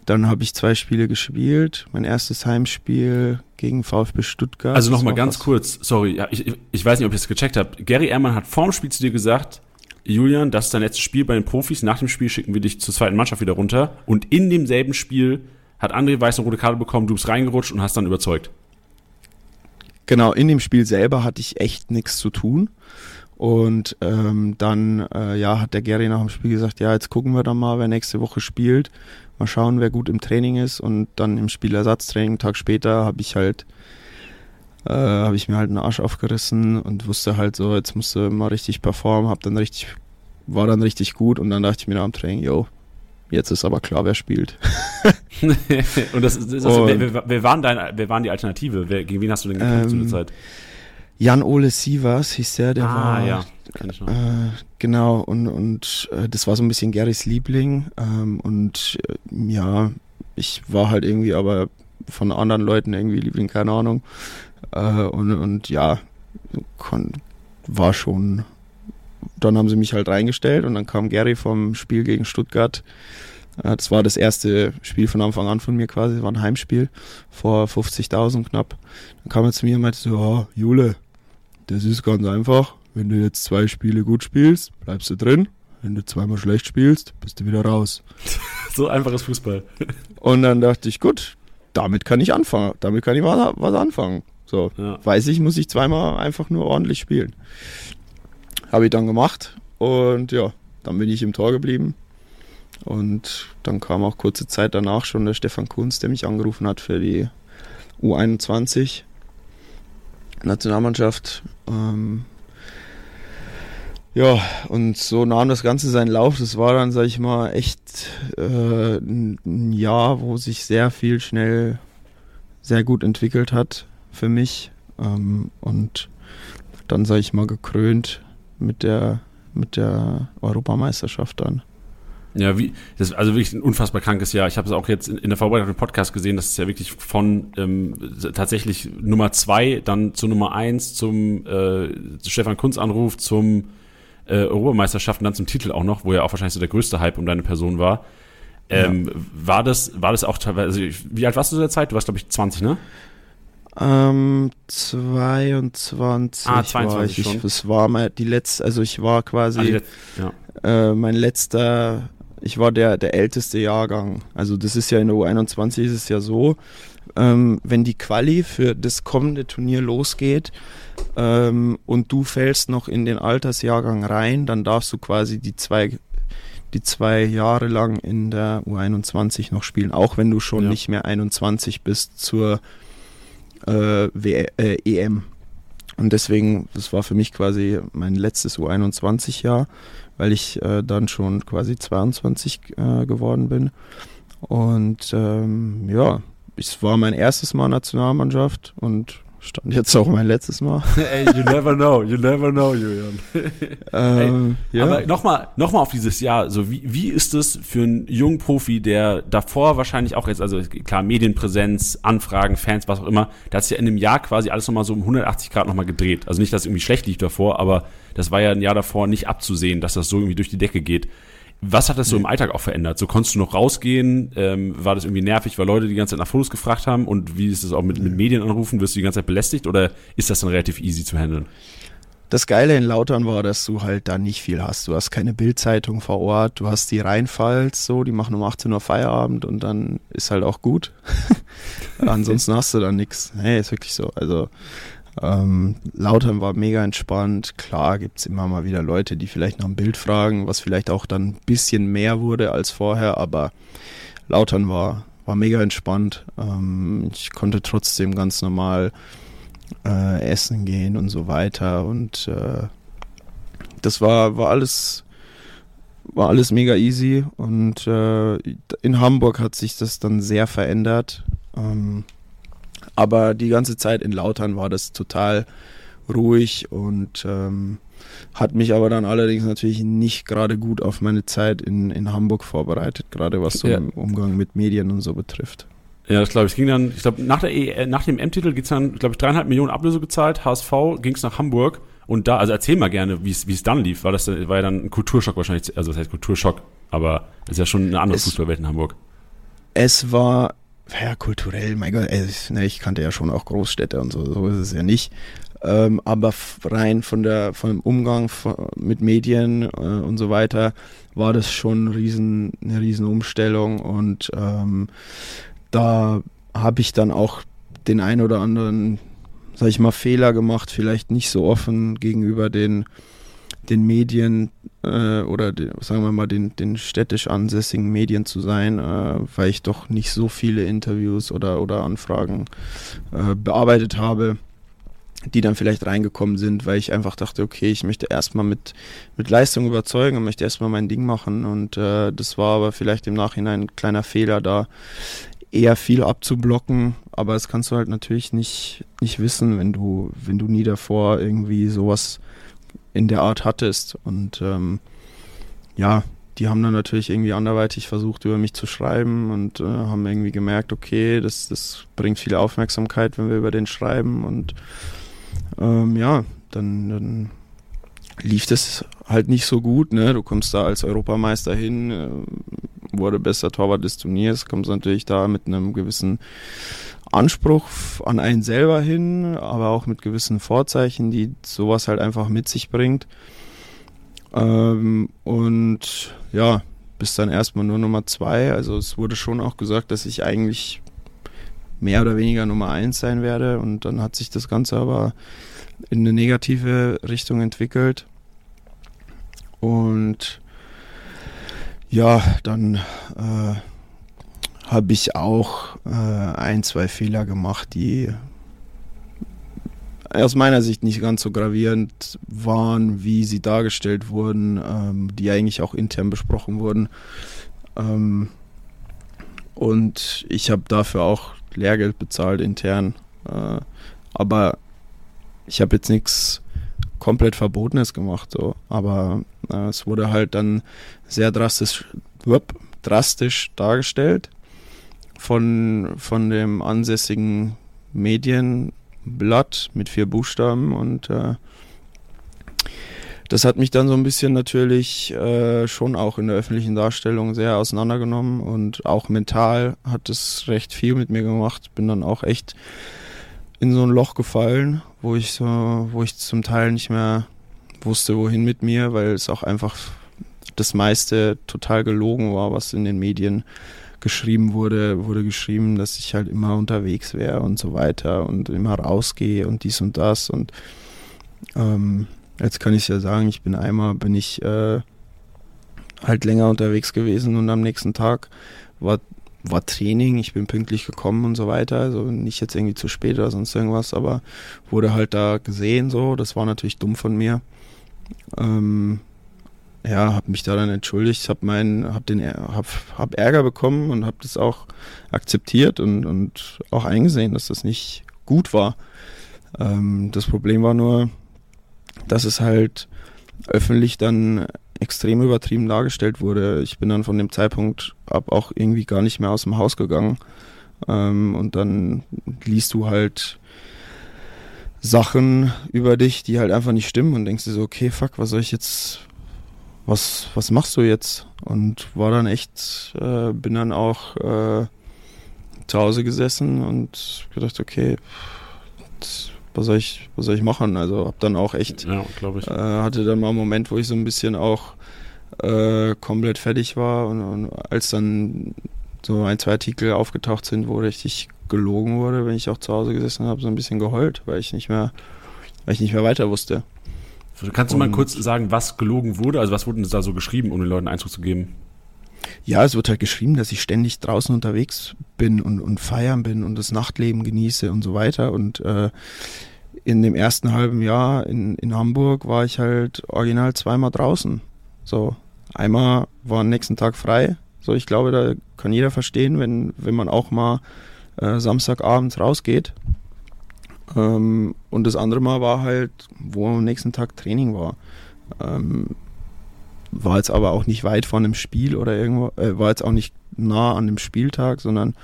dann habe ich zwei Spiele gespielt. Mein erstes Heimspiel gegen VfB Stuttgart. Also nochmal ganz was. kurz, sorry, ich, ich weiß nicht, ob ihr es gecheckt habt. Gary Ehrmann hat vorm Spiel zu dir gesagt, Julian, das ist dein letztes Spiel bei den Profis. Nach dem Spiel schicken wir dich zur zweiten Mannschaft wieder runter. Und in demselben Spiel hat André Weiß eine rote Karte bekommen, du bist reingerutscht und hast dann überzeugt. Genau, in dem Spiel selber hatte ich echt nichts zu tun. Und ähm, dann äh, ja, hat der Gary nach dem Spiel gesagt, ja, jetzt gucken wir dann mal, wer nächste Woche spielt. Mal schauen, wer gut im Training ist. Und dann im Spielersatztraining, einen Tag später, habe ich halt äh, habe ich mir halt einen Arsch aufgerissen und wusste halt so, jetzt musst du mal richtig performen, hab dann richtig, war dann richtig gut und dann dachte ich mir nach dem Training, yo, jetzt ist aber klar, wer spielt. und das, das, das und, wer, wer, wer, waren dein, wer waren die Alternative? Wer, gegen wen hast du denn gekämpft ähm, zu der ähm, Zeit? Jan-Ole Sievers hieß der, der ah, war. ja. Äh, genau, und, und äh, das war so ein bisschen Garys Liebling. Ähm, und äh, ja, ich war halt irgendwie aber von anderen Leuten irgendwie Liebling, keine Ahnung. Äh, und, und ja, kon, war schon. Dann haben sie mich halt reingestellt und dann kam Gary vom Spiel gegen Stuttgart. Äh, das war das erste Spiel von Anfang an von mir quasi, das war ein Heimspiel vor 50.000 knapp. Dann kam er zu mir und meinte so, oh, Jule, das ist ganz einfach. Wenn du jetzt zwei Spiele gut spielst, bleibst du drin. Wenn du zweimal schlecht spielst, bist du wieder raus. so einfaches Fußball. und dann dachte ich, gut, damit kann ich anfangen. Damit kann ich was, was anfangen. So, ja. weiß ich, muss ich zweimal einfach nur ordentlich spielen. Habe ich dann gemacht und ja, dann bin ich im Tor geblieben. Und dann kam auch kurze Zeit danach schon der Stefan Kunz, der mich angerufen hat für die U21 Nationalmannschaft. Ähm, ja, und so nahm das Ganze seinen Lauf. Das war dann, sag ich mal, echt äh, ein Jahr, wo sich sehr viel schnell sehr gut entwickelt hat für mich. Ähm, und dann, sag ich mal, gekrönt mit der, mit der Europameisterschaft dann. Ja, wie, das ist also wirklich ein unfassbar krankes Jahr. Ich habe es auch jetzt in, in der Vorbereitung im Podcast gesehen, dass es ja wirklich von ähm, tatsächlich Nummer zwei, dann zu Nummer eins, zum äh, Stefan Kunz Anruf, zum äh, Europameisterschaft und dann zum Titel auch noch, wo ja auch wahrscheinlich so der größte Hype um deine Person war. Ähm, ja. War das, war das auch teilweise, also wie alt warst du zu der Zeit? Du warst, glaube ich, 20, ne? Ähm, 22. Ah, 22 war ich. schon. Das war mal die letzte, also ich war quasi ah, ja. äh, mein letzter, ich war der, der älteste Jahrgang. Also das ist ja in der U21 ist es ja so, ähm, wenn die Quali für das kommende Turnier losgeht ähm, und du fällst noch in den Altersjahrgang rein, dann darfst du quasi die zwei die zwei Jahre lang in der U21 noch spielen, auch wenn du schon ja. nicht mehr 21 bist zur äh, w äh, EM. Und deswegen, das war für mich quasi mein letztes U21-Jahr, weil ich äh, dann schon quasi 22 äh, geworden bin. Und ähm, ja, es war mein erstes Mal Nationalmannschaft und stand jetzt auch mein letztes Mal. Ey, you never know, you never know, Julian. ähm, Ey, ja. Aber nochmal noch mal auf dieses Jahr, so wie, wie ist es für einen jungen Profi, der davor wahrscheinlich auch jetzt, also klar, Medienpräsenz, Anfragen, Fans, was auch immer, da hat sich ja in einem Jahr quasi alles nochmal so um 180 Grad nochmal gedreht. Also nicht, dass es irgendwie schlecht lief davor, aber das war ja ein Jahr davor nicht abzusehen, dass das so irgendwie durch die Decke geht. Was hat das so im Alltag auch verändert? So konntest du noch rausgehen? Ähm, war das irgendwie nervig, weil Leute die ganze Zeit nach Fotos gefragt haben? Und wie ist es auch mit, mit Medienanrufen? Wirst du die ganze Zeit belästigt oder ist das dann relativ easy zu handeln? Das Geile in Lautern war, dass du halt da nicht viel hast. Du hast keine Bildzeitung vor Ort, du hast die Rheinpfalz, so, die machen um 18 Uhr Feierabend und dann ist halt auch gut. Ansonsten hast du da nichts. Nee, ist wirklich so. Also ähm, Lautern war mega entspannt. Klar gibt es immer mal wieder Leute, die vielleicht nach einem Bild fragen, was vielleicht auch dann ein bisschen mehr wurde als vorher, aber Lautern war, war mega entspannt. Ähm, ich konnte trotzdem ganz normal äh, essen gehen und so weiter und äh, das war, war alles war alles mega easy und äh, in Hamburg hat sich das dann sehr verändert. Ähm, aber die ganze Zeit in Lautern war das total ruhig und ähm, hat mich aber dann allerdings natürlich nicht gerade gut auf meine Zeit in, in Hamburg vorbereitet, gerade was so ja. Umgang mit Medien und so betrifft. Ja, das glaube ich. Es ging dann, ich glaube, nach, e, nach dem M-Titel geht es dann, glaube ich, dreieinhalb Millionen Ablöse gezahlt. HSV ging es nach Hamburg und da, also erzähl mal gerne, wie es dann lief. War das war ja dann ein Kulturschock wahrscheinlich, also das heißt Kulturschock, aber das ist ja schon eine andere es, Fußballwelt in Hamburg. Es war ja, kulturell, mein Gott, ey, ne, ich kannte ja schon auch Großstädte und so, so ist es ja nicht. Ähm, aber rein von der, von dem Umgang mit Medien äh, und so weiter war das schon riesen, eine riesen Umstellung und ähm, da habe ich dann auch den ein oder anderen, sag ich mal, Fehler gemacht, vielleicht nicht so offen gegenüber den den Medien äh, oder die, sagen wir mal den, den städtisch ansässigen Medien zu sein, äh, weil ich doch nicht so viele Interviews oder, oder Anfragen äh, bearbeitet habe, die dann vielleicht reingekommen sind, weil ich einfach dachte, okay, ich möchte erstmal mit, mit Leistung überzeugen und möchte erstmal mein Ding machen. Und äh, das war aber vielleicht im Nachhinein ein kleiner Fehler da eher viel abzublocken, aber das kannst du halt natürlich nicht, nicht wissen, wenn du, wenn du nie davor irgendwie sowas in der Art hattest. Und ähm, ja, die haben dann natürlich irgendwie anderweitig versucht, über mich zu schreiben und äh, haben irgendwie gemerkt, okay, das, das bringt viel Aufmerksamkeit, wenn wir über den schreiben. Und ähm, ja, dann, dann lief das halt nicht so gut. Ne? Du kommst da als Europameister hin, äh, wurde bester Torwart des Turniers, kommst natürlich da mit einem gewissen Anspruch an einen selber hin, aber auch mit gewissen Vorzeichen, die sowas halt einfach mit sich bringt. Ähm, und ja, bis dann erstmal nur Nummer zwei. Also es wurde schon auch gesagt, dass ich eigentlich mehr oder weniger Nummer eins sein werde. Und dann hat sich das Ganze aber in eine negative Richtung entwickelt. Und ja, dann äh, habe ich auch äh, ein, zwei Fehler gemacht, die aus meiner Sicht nicht ganz so gravierend waren, wie sie dargestellt wurden, ähm, die eigentlich auch intern besprochen wurden. Ähm, und ich habe dafür auch Lehrgeld bezahlt intern. Äh, aber ich habe jetzt nichts komplett Verbotenes gemacht. So. Aber äh, es wurde halt dann sehr drastisch, drastisch dargestellt von, von dem ansässigen Medienblatt mit vier Buchstaben und äh, das hat mich dann so ein bisschen natürlich äh, schon auch in der öffentlichen Darstellung sehr auseinandergenommen und auch mental hat es recht viel mit mir gemacht. Bin dann auch echt in so ein Loch gefallen, wo ich so, wo ich zum Teil nicht mehr wusste, wohin mit mir, weil es auch einfach das meiste total gelogen war, was in den Medien geschrieben wurde, wurde geschrieben, dass ich halt immer unterwegs wäre und so weiter und immer rausgehe und dies und das. Und ähm, jetzt kann ich ja sagen, ich bin einmal, bin ich äh, halt länger unterwegs gewesen und am nächsten Tag war, war Training, ich bin pünktlich gekommen und so weiter, also nicht jetzt irgendwie zu spät oder sonst irgendwas, aber wurde halt da gesehen so, das war natürlich dumm von mir. Ähm, ja, habe mich da dann entschuldigt, habe meinen, habe den, hab, hab Ärger bekommen und habe das auch akzeptiert und, und auch eingesehen, dass das nicht gut war. Ähm, das Problem war nur, dass es halt öffentlich dann extrem übertrieben dargestellt wurde. Ich bin dann von dem Zeitpunkt ab auch irgendwie gar nicht mehr aus dem Haus gegangen. Ähm, und dann liest du halt Sachen über dich, die halt einfach nicht stimmen und denkst dir so, okay, fuck, was soll ich jetzt was, was machst du jetzt? Und war dann echt, äh, bin dann auch äh, zu Hause gesessen und gedacht, okay, was soll ich, was soll ich machen? Also hab dann auch echt, ja, ich. Äh, hatte dann mal einen Moment, wo ich so ein bisschen auch äh, komplett fertig war und, und, als dann so ein, zwei Artikel aufgetaucht sind, wo richtig gelogen wurde, wenn ich auch zu Hause gesessen habe, so ein bisschen geheult, weil ich nicht mehr, weil ich nicht mehr weiter wusste. Kannst du mal kurz sagen, was gelogen wurde? Also was wurde da so geschrieben, um den Leuten Eindruck zu geben? Ja, es wird halt geschrieben, dass ich ständig draußen unterwegs bin und, und feiern bin und das Nachtleben genieße und so weiter. Und äh, in dem ersten halben Jahr in, in Hamburg war ich halt original zweimal draußen. So, einmal war am nächsten Tag frei. So, ich glaube, da kann jeder verstehen, wenn, wenn man auch mal äh, Samstagabends rausgeht. Ähm, und das andere Mal war halt, wo am nächsten Tag Training war. Ähm, war jetzt aber auch nicht weit von einem Spiel oder irgendwo, äh, war jetzt auch nicht nah an dem Spieltag, sondern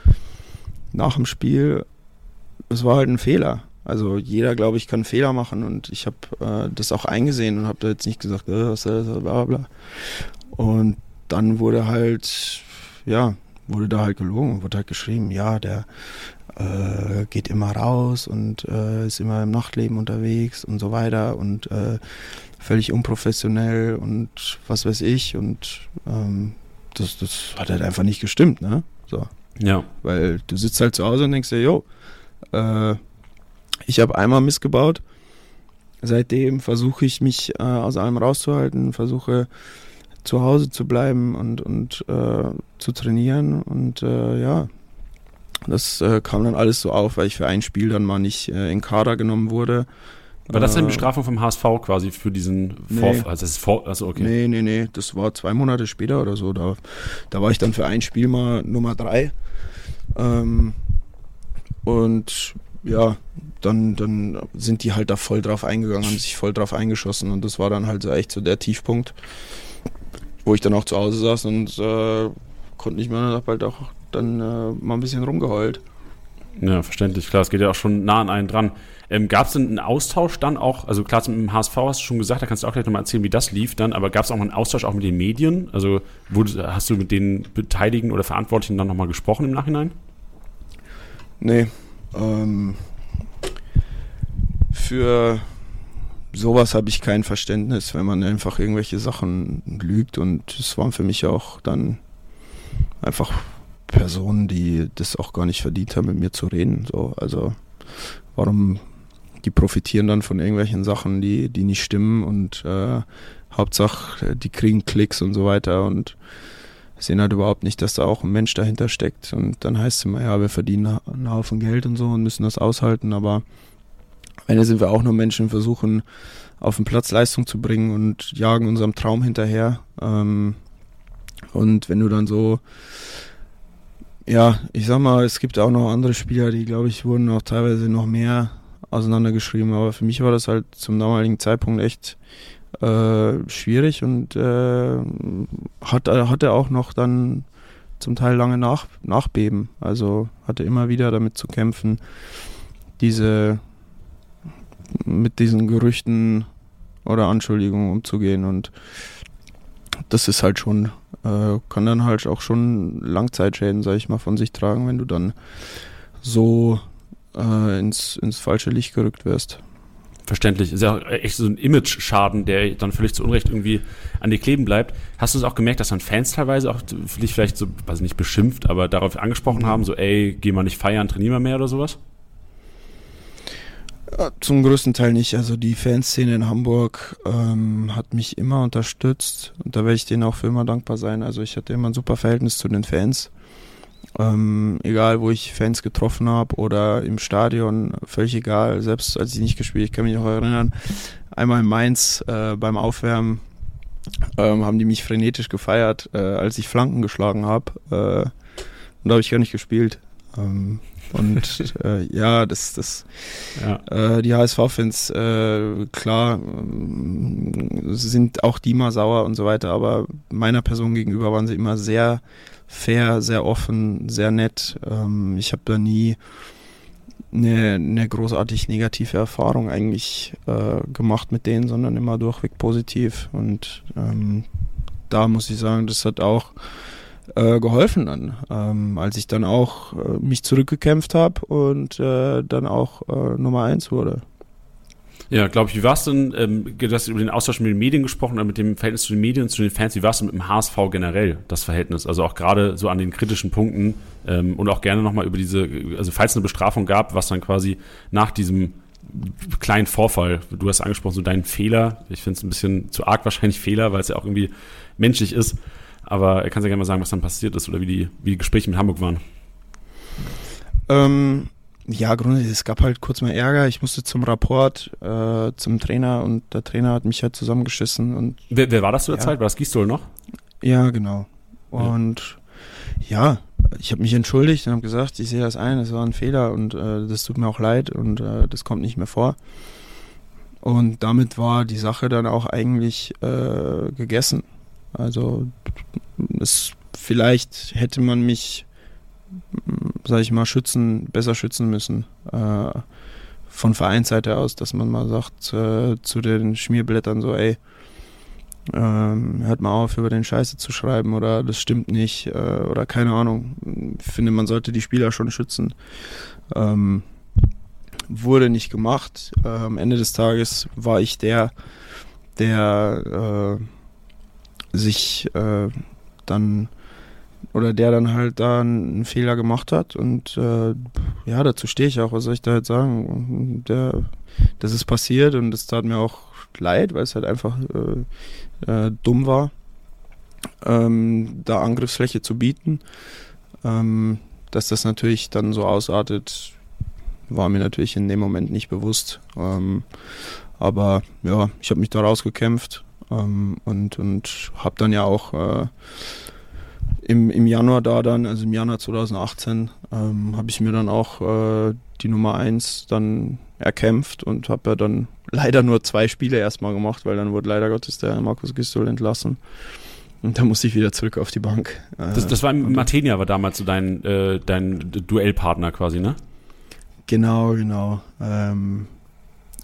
nach dem Spiel, es war halt ein Fehler. Also jeder, glaube ich, kann Fehler machen und ich habe äh, das auch eingesehen und habe da jetzt nicht gesagt, äh, was ist das, bla bla. Und dann wurde halt, ja, wurde da halt gelogen, wurde halt geschrieben, ja, der äh, geht immer raus und äh, ist immer im Nachtleben unterwegs und so weiter und äh, völlig unprofessionell und was weiß ich und ähm, das, das hat halt einfach nicht gestimmt, ne? So. Ja. Weil du sitzt halt zu Hause und denkst dir, jo, äh, ich habe einmal missgebaut. Seitdem versuche ich mich äh, aus allem rauszuhalten, versuche zu Hause zu bleiben und, und äh, zu trainieren. Und ja, das äh, kam dann alles so auf, weil ich für ein Spiel dann mal nicht äh, in Kader genommen wurde. War das denn die äh, Bestrafung vom HSV quasi für diesen nee. Vorfall? Also, das ist vor, also okay. Nee, nee, nee. Das war zwei Monate später oder so. Da, da war ich dann für ein Spiel mal Nummer drei. Ähm, und ja, dann, dann sind die halt da voll drauf eingegangen, haben sich voll drauf eingeschossen. Und das war dann halt so echt so der Tiefpunkt, wo ich dann auch zu Hause saß und äh, konnte nicht mehr, hab halt auch dann äh, mal ein bisschen rumgeheult. Ja, verständlich, klar, es geht ja auch schon nah an einen dran. Ähm, gab es denn einen Austausch dann auch, also klar, mit dem HSV hast du schon gesagt, da kannst du auch gleich nochmal erzählen, wie das lief dann, aber gab es auch mal einen Austausch auch mit den Medien? Also wurde, hast du mit den Beteiligten oder Verantwortlichen dann nochmal gesprochen im Nachhinein? Nee. Ähm, für sowas habe ich kein Verständnis, wenn man einfach irgendwelche Sachen lügt und es waren für mich auch dann einfach Personen, die das auch gar nicht verdient haben, mit mir zu reden. So, also warum die profitieren dann von irgendwelchen Sachen, die, die nicht stimmen und äh, Hauptsache, die kriegen Klicks und so weiter und sehen halt überhaupt nicht, dass da auch ein Mensch dahinter steckt. Und dann heißt es immer, ja, wir verdienen einen Haufen Geld und so und müssen das aushalten, aber am Ende sind wir auch nur Menschen, versuchen auf den Platz Leistung zu bringen und jagen unserem Traum hinterher. Ähm, und wenn du dann so ja, ich sag mal, es gibt auch noch andere Spieler, die, glaube ich, wurden auch teilweise noch mehr auseinandergeschrieben. Aber für mich war das halt zum damaligen Zeitpunkt echt äh, schwierig und äh, hat, hatte auch noch dann zum Teil lange nach, Nachbeben. Also hatte immer wieder damit zu kämpfen, diese mit diesen Gerüchten oder Anschuldigungen umzugehen. Und das ist halt schon äh, kann dann halt auch schon Langzeitschäden, sag ich mal, von sich tragen, wenn du dann so äh, ins, ins falsche Licht gerückt wirst. Verständlich. Ist ja echt so ein Image-Schaden, der dann völlig zu Unrecht irgendwie an dir kleben bleibt. Hast du es auch gemerkt, dass dann Fans teilweise auch dich vielleicht so, weiß nicht beschimpft, aber darauf angesprochen mhm. haben, so, ey, geh mal nicht feiern, trainier mal mehr oder sowas? Zum größten Teil nicht. Also die Fanszene in Hamburg ähm, hat mich immer unterstützt und da werde ich denen auch für immer dankbar sein. Also ich hatte immer ein super Verhältnis zu den Fans. Ähm, egal, wo ich Fans getroffen habe oder im Stadion, völlig egal. Selbst als ich nicht gespielt, ich kann mich noch erinnern, einmal in Mainz äh, beim Aufwärmen ähm, haben die mich frenetisch gefeiert, äh, als ich Flanken geschlagen habe. Äh, und da habe ich gar nicht gespielt. Ähm, und äh, ja, das, das, ja. Äh, die HSV-Fans, äh, klar, äh, sind auch die mal sauer und so weiter, aber meiner Person gegenüber waren sie immer sehr fair, sehr offen, sehr nett. Ähm, ich habe da nie eine, eine großartig negative Erfahrung eigentlich äh, gemacht mit denen, sondern immer durchweg positiv. Und ähm, da muss ich sagen, das hat auch äh, geholfen dann, ähm, als ich dann auch äh, mich zurückgekämpft habe und äh, dann auch äh, Nummer eins wurde. Ja, glaube ich. Wie war es denn, ähm, du hast über den Austausch mit den Medien gesprochen mit dem Verhältnis zu den Medien zu den Fans, wie war es mit dem HSV generell, das Verhältnis? Also auch gerade so an den kritischen Punkten ähm, und auch gerne nochmal über diese, also falls es eine Bestrafung gab, was dann quasi nach diesem kleinen Vorfall, du hast angesprochen, so deinen Fehler, ich finde es ein bisschen zu arg wahrscheinlich Fehler, weil es ja auch irgendwie menschlich ist, aber er kann ja gerne mal sagen, was dann passiert ist oder wie die, wie die Gespräche mit Hamburg waren. Ähm, ja, grundsätzlich, es gab halt kurz mal Ärger. Ich musste zum Rapport, äh, zum Trainer und der Trainer hat mich halt zusammengeschissen. Und, wer, wer war das zu der ja. Zeit? War das Gistol noch? Ja, genau. Und ja, ja ich habe mich entschuldigt und habe gesagt, ich sehe das ein, es war ein Fehler und äh, das tut mir auch leid und äh, das kommt nicht mehr vor. Und damit war die Sache dann auch eigentlich äh, gegessen. Also es, vielleicht hätte man mich sage ich mal, schützen, besser schützen müssen. Äh, von Vereinsseite aus, dass man mal sagt äh, zu den Schmierblättern so, ey, ähm, hört mal auf, über den Scheiße zu schreiben oder das stimmt nicht äh, oder keine Ahnung. Ich finde, man sollte die Spieler schon schützen. Ähm, wurde nicht gemacht. Äh, am Ende des Tages war ich der, der äh, sich äh, dann oder der dann halt da einen Fehler gemacht hat. Und äh, ja, dazu stehe ich auch, was soll ich da jetzt sagen? Der, das ist passiert und es tat mir auch leid, weil es halt einfach äh, äh, dumm war, ähm, da Angriffsfläche zu bieten. Ähm, dass das natürlich dann so ausartet, war mir natürlich in dem Moment nicht bewusst. Ähm, aber ja, ich habe mich da rausgekämpft ähm, und, und habe dann ja auch äh, im, im Januar da dann, also im Januar 2018, ähm, habe ich mir dann auch äh, die Nummer 1 dann erkämpft und habe ja dann leider nur zwei Spiele erstmal gemacht, weil dann wurde leider Gottes der Markus Gistol entlassen. Und dann musste ich wieder zurück auf die Bank. Äh, das, das war Martenia war damals so dein, äh, dein Duellpartner quasi, ne? Genau, genau. Ähm,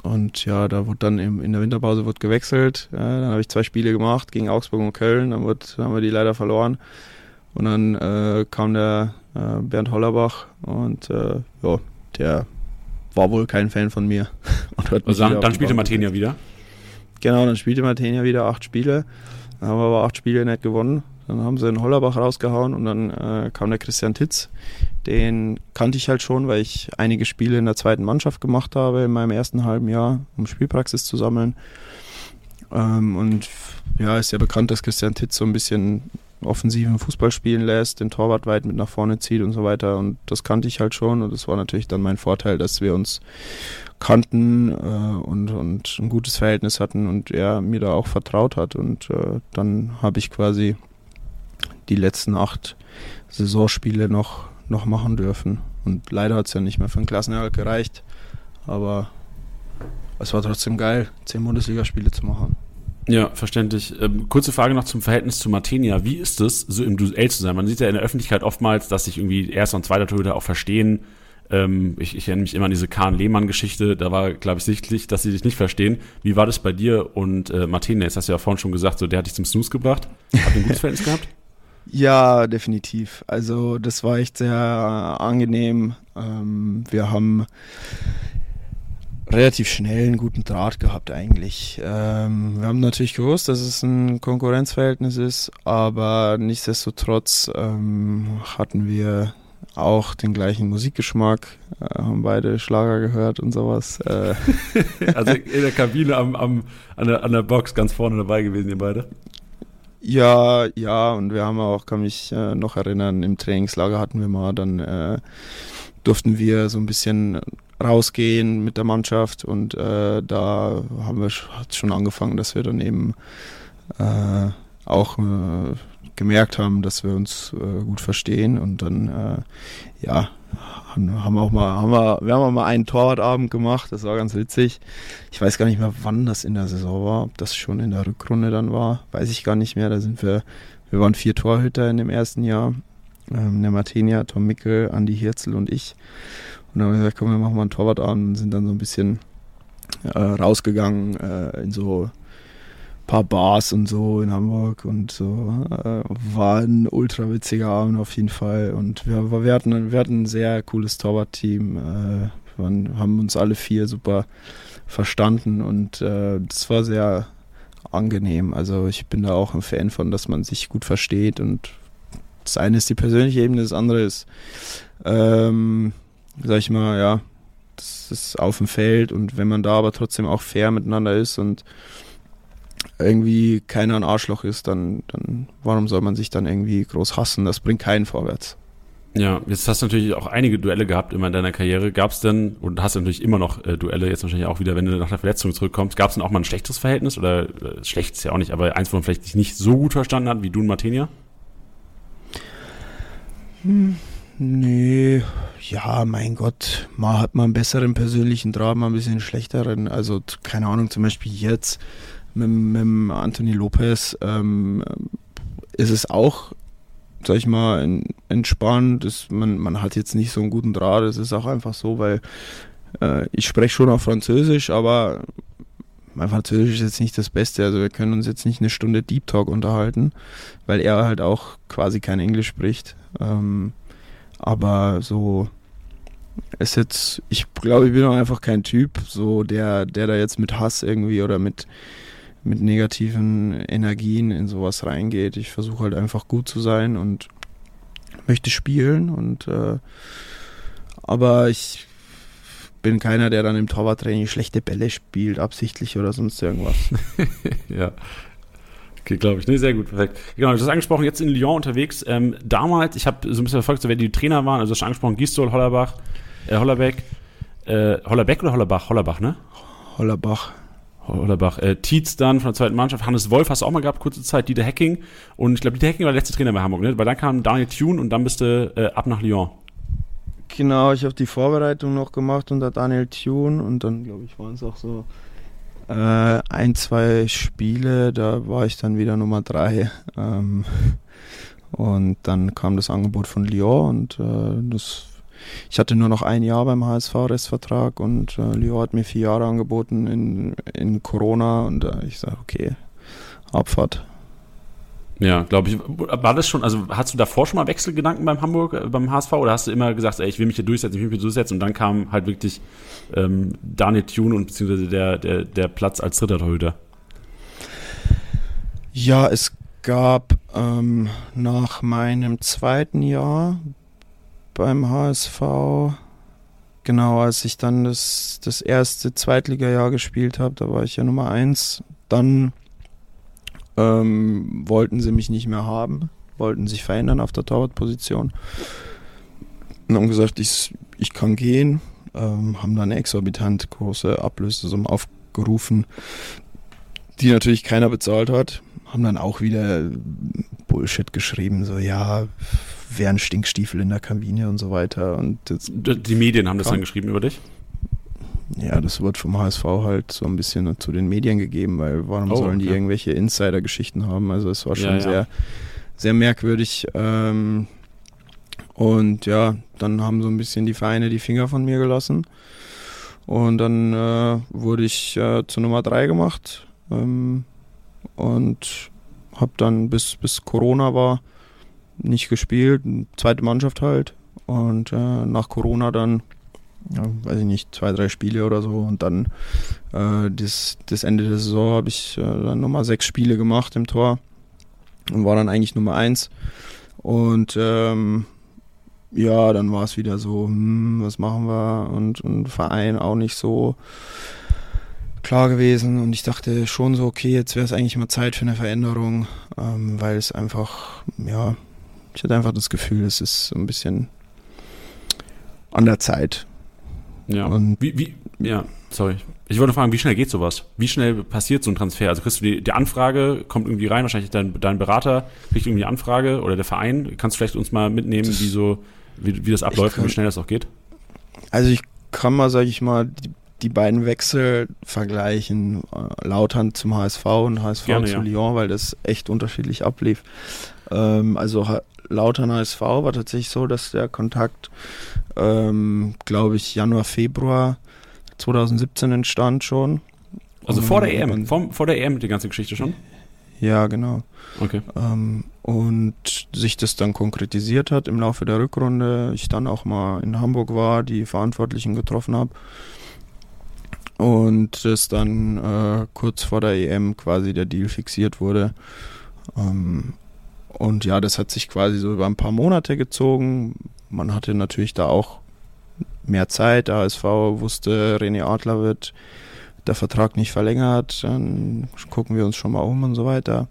und ja, da wurde dann im, in der Winterpause wird gewechselt. Ja, dann habe ich zwei Spiele gemacht gegen Augsburg und Köln. Dann, wird, dann haben wir die leider verloren. Und dann äh, kam der äh, Bernd Hollerbach und äh, ja, der war wohl kein Fan von mir. also dann, dann spielte Martenia wieder? Genau, dann spielte Martenia wieder acht Spiele. Dann haben wir aber acht Spiele nicht gewonnen. Dann haben sie den Hollerbach rausgehauen und dann äh, kam der Christian Titz. Den kannte ich halt schon, weil ich einige Spiele in der zweiten Mannschaft gemacht habe in meinem ersten halben Jahr, um Spielpraxis zu sammeln. Ähm, und ja, ist ja bekannt, dass Christian Titz so ein bisschen offensiven Fußball spielen lässt, den Torwart weit mit nach vorne zieht und so weiter. Und das kannte ich halt schon. Und das war natürlich dann mein Vorteil, dass wir uns kannten äh, und, und ein gutes Verhältnis hatten und er mir da auch vertraut hat. Und äh, dann habe ich quasi die letzten acht Saisonspiele noch, noch machen dürfen. Und leider hat es ja nicht mehr für den Klassenerhalt gereicht. Aber es war trotzdem geil, zehn Bundesligaspiele zu machen. Ja, verständlich. Ähm, kurze Frage noch zum Verhältnis zu Martinia. Wie ist es, so im Duell zu sein? Man sieht ja in der Öffentlichkeit oftmals, dass sich irgendwie erster und zweiter Torhüter auch verstehen. Ähm, ich, ich, erinnere mich immer an diese Kahn-Lehmann-Geschichte. Da war, glaube ich, sichtlich, dass sie sich nicht verstehen. Wie war das bei dir und äh, Martinia? Jetzt hast du ja vorhin schon gesagt, so, der hat dich zum Snooze gebracht. Hat ein gutes Verhältnis gehabt? Ja, definitiv. Also das war echt sehr angenehm. Ähm, wir haben relativ schnell einen guten Draht gehabt eigentlich. Ähm, wir haben natürlich gewusst, dass es ein Konkurrenzverhältnis ist, aber nichtsdestotrotz ähm, hatten wir auch den gleichen Musikgeschmack, äh, haben beide Schlager gehört und sowas. Äh. also in der Kabine am, am, an, der, an der Box ganz vorne dabei gewesen, ihr beide? Ja, ja, und wir haben auch, kann mich äh, noch erinnern, im Trainingslager hatten wir mal, dann äh, durften wir so ein bisschen rausgehen mit der Mannschaft und äh, da haben wir schon angefangen, dass wir dann eben äh, auch äh, gemerkt haben, dass wir uns äh, gut verstehen und dann ja haben auch mal haben wir, wir haben mal einen Torwartabend gemacht, das war ganz witzig. Ich weiß gar nicht mehr, wann das in der Saison war, ob das schon in der Rückrunde dann war, weiß ich gar nicht mehr. Da sind wir wir waren vier Torhüter in dem ersten Jahr, ähm, der Martinia, Tom Mickel, Andi Hirzel und ich. Und dann haben wir gesagt, komm, wir machen mal einen Torwartabend und sind dann so ein bisschen äh, rausgegangen äh, in so paar Bars und so in Hamburg und so. Äh, war ein ultra witziger Abend auf jeden Fall. Und wir, wir, hatten, wir hatten ein sehr cooles Torwartteam. Äh, wir haben uns alle vier super verstanden und äh, das war sehr angenehm. Also ich bin da auch ein Fan von, dass man sich gut versteht und das eine ist die persönliche Ebene, das andere ist, ähm, sag ich mal, ja, das ist auf dem Feld und wenn man da aber trotzdem auch fair miteinander ist und irgendwie keiner ein Arschloch ist, dann, dann warum soll man sich dann irgendwie groß hassen? Das bringt keinen vorwärts. Ja, jetzt hast du natürlich auch einige Duelle gehabt immer in deiner Karriere. Gab es denn, und hast du natürlich immer noch äh, Duelle, jetzt wahrscheinlich auch wieder, wenn du nach der Verletzung zurückkommst, gab es denn auch mal ein schlechtes Verhältnis? Oder äh, schlecht ist ja auch nicht, aber eins, wo man vielleicht dich nicht so gut verstanden hat wie du und Martinia? Hm, nee, ja, mein Gott, mal hat man einen besseren persönlichen Draht, mal ein bisschen schlechteren. Also, keine Ahnung, zum Beispiel jetzt mit, mit Anthony Lopez ähm, ist es auch sag ich mal, entspannt. Ist, man, man hat jetzt nicht so einen guten Draht. Es ist auch einfach so, weil äh, ich spreche schon auch Französisch, aber mein Französisch ist jetzt nicht das Beste. Also wir können uns jetzt nicht eine Stunde Deep Talk unterhalten, weil er halt auch quasi kein Englisch spricht. Ähm, aber so ist jetzt, ich glaube, ich bin auch einfach kein Typ, so der, der da jetzt mit Hass irgendwie oder mit mit negativen Energien in sowas reingeht. Ich versuche halt einfach gut zu sein und möchte spielen und äh, aber ich bin keiner, der dann im Torwarttraining schlechte Bälle spielt, absichtlich oder sonst irgendwas. ja. Okay, glaube ich. Nee, sehr gut, perfekt. Genau, du hast angesprochen, jetzt in Lyon unterwegs. Ähm, damals, ich habe so ein bisschen verfolgt, wer die Trainer waren. Also, du hast schon angesprochen, Gistol, Hollerbach, äh, Hollerbeck. Äh, Hollerbeck oder Hollerbach? Hollerbach, ne? Hollerbach. Hollerbach. Äh, Tietz dann von der zweiten Mannschaft. Hannes Wolf hast du auch mal gehabt, kurze Zeit. Dieter Hacking. Und ich glaube, Dieter Hacking war der letzte Trainer bei Hamburg, ne? Weil dann kam Daniel Thune und dann bist du äh, ab nach Lyon. Genau, ich habe die Vorbereitung noch gemacht unter Daniel Thune und dann, glaube ich, waren es auch so äh, ein, zwei Spiele. Da war ich dann wieder Nummer drei. Ähm, und dann kam das Angebot von Lyon und äh, das ich hatte nur noch ein Jahr beim HSV-Restvertrag und äh, Lyon hat mir vier Jahre angeboten in, in Corona und äh, ich sage, okay, Abfahrt. Ja, glaube ich. War das schon, also hast du davor schon mal Wechselgedanken beim Hamburg, äh, beim HSV oder hast du immer gesagt, ey, ich will mich hier durchsetzen, ich will mich hier durchsetzen und dann kam halt wirklich ähm, Daniel Thune und beziehungsweise der, der, der Platz als dritter Torhüter? Ja, es gab ähm, nach meinem zweiten Jahr beim HSV. Genau, als ich dann das, das erste Zweitliga-Jahr gespielt habe, da war ich ja Nummer eins. Dann ähm, wollten sie mich nicht mehr haben, wollten sich verändern auf der Torwartposition. Und haben gesagt, ich, ich kann gehen. Ähm, haben dann exorbitant große Ablösesummen aufgerufen, die natürlich keiner bezahlt hat. Haben dann auch wieder Bullshit geschrieben, so ja, wären Stinkstiefel in der Kabine und so weiter. Und die Medien haben das dann geschrieben über dich? Ja, das wird vom HSV halt so ein bisschen zu den Medien gegeben, weil warum oh, sollen die irgendwelche Insider-Geschichten haben? Also es war schon ja, ja. sehr, sehr merkwürdig. Ähm, und ja, dann haben so ein bisschen die Vereine die Finger von mir gelassen. Und dann äh, wurde ich äh, zur Nummer 3 gemacht. Ähm, und habe dann bis, bis Corona war nicht gespielt, zweite Mannschaft halt. Und äh, nach Corona dann, ja, weiß ich nicht, zwei, drei Spiele oder so. Und dann äh, das, das Ende der Saison habe ich äh, dann nochmal sechs Spiele gemacht im Tor und war dann eigentlich Nummer eins. Und ähm, ja, dann war es wieder so, hm, was machen wir? Und, und Verein auch nicht so klar gewesen. Und ich dachte schon so, okay, jetzt wäre es eigentlich mal Zeit für eine Veränderung, ähm, weil es einfach, ja, ich hatte einfach das Gefühl, es ist so ein bisschen an der Zeit. Ja. Und wie, wie, ja, sorry. Ich wollte fragen, wie schnell geht sowas? Wie schnell passiert so ein Transfer? Also kriegst du die, die Anfrage, kommt irgendwie rein, wahrscheinlich dein, dein Berater kriegt irgendwie die Anfrage oder der Verein. Kannst du vielleicht uns mal mitnehmen, wie so, wie, wie das abläuft kann, und wie schnell das auch geht? Also ich kann mal, sage ich mal, die, die beiden Wechsel vergleichen. Äh, Lautern zum HSV und HSV Gerne, zu ja. Lyon, weil das echt unterschiedlich ablief. Ähm, also Lautern HSV war tatsächlich so, dass der Kontakt, ähm, glaube ich, Januar, Februar 2017 entstand schon. Also vor der EM, vor, vor der EM die ganze Geschichte schon? Ja, genau. Okay. Ähm, und sich das dann konkretisiert hat im Laufe der Rückrunde. Ich dann auch mal in Hamburg war, die Verantwortlichen getroffen habe. Und es dann äh, kurz vor der EM quasi der Deal fixiert wurde. Ähm, und ja, das hat sich quasi so über ein paar Monate gezogen. Man hatte natürlich da auch mehr Zeit. Der ASV wusste, René Adler wird der Vertrag nicht verlängert. Dann gucken wir uns schon mal um und so weiter.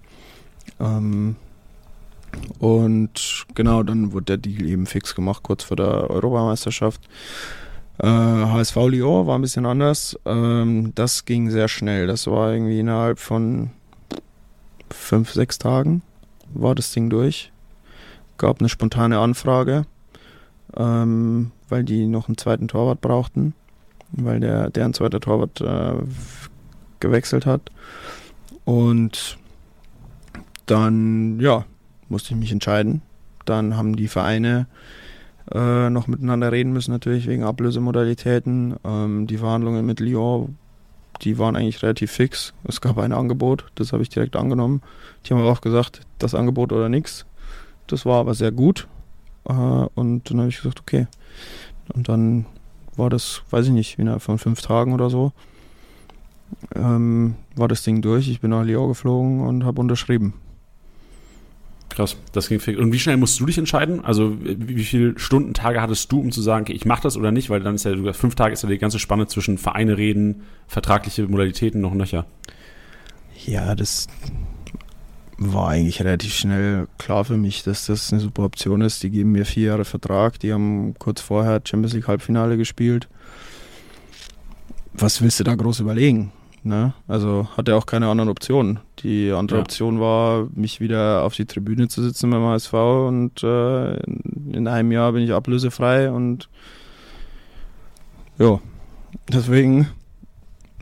Ähm, und genau, dann wurde der Deal eben fix gemacht, kurz vor der Europameisterschaft. Äh, HSV Lyon war ein bisschen anders. Ähm, das ging sehr schnell. Das war irgendwie innerhalb von fünf, sechs Tagen war das Ding durch. Gab eine spontane Anfrage, ähm, weil die noch einen zweiten Torwart brauchten, weil der deren zweiter Torwart äh, gewechselt hat. Und dann, ja, musste ich mich entscheiden. Dann haben die Vereine äh, noch miteinander reden müssen, natürlich wegen Ablösemodalitäten. Ähm, die Verhandlungen mit Lyon, die waren eigentlich relativ fix. Es gab ein Angebot, das habe ich direkt angenommen. Die haben aber auch gesagt, das Angebot oder nichts. Das war aber sehr gut. Äh, und dann habe ich gesagt, okay. Und dann war das, weiß ich nicht, innerhalb von fünf Tagen oder so, ähm, war das Ding durch. Ich bin nach Lyon geflogen und habe unterschrieben. Krass, das ging viel. Und wie schnell musst du dich entscheiden? Also wie, viele Stunden, Tage hattest du, um zu sagen, okay, ich mache das oder nicht? Weil dann ist ja, fünf Tage ist ja die ganze Spanne zwischen Vereine reden, vertragliche Modalitäten noch nöcher. Ja, das war eigentlich relativ schnell klar für mich, dass das eine super Option ist. Die geben mir vier Jahre Vertrag, die haben kurz vorher Champions League Halbfinale gespielt. Was willst du da groß überlegen? Ne? Also hatte auch keine anderen Optionen. Die andere ja. Option war, mich wieder auf die Tribüne zu sitzen beim HSV und äh, in einem Jahr bin ich ablösefrei und ja, deswegen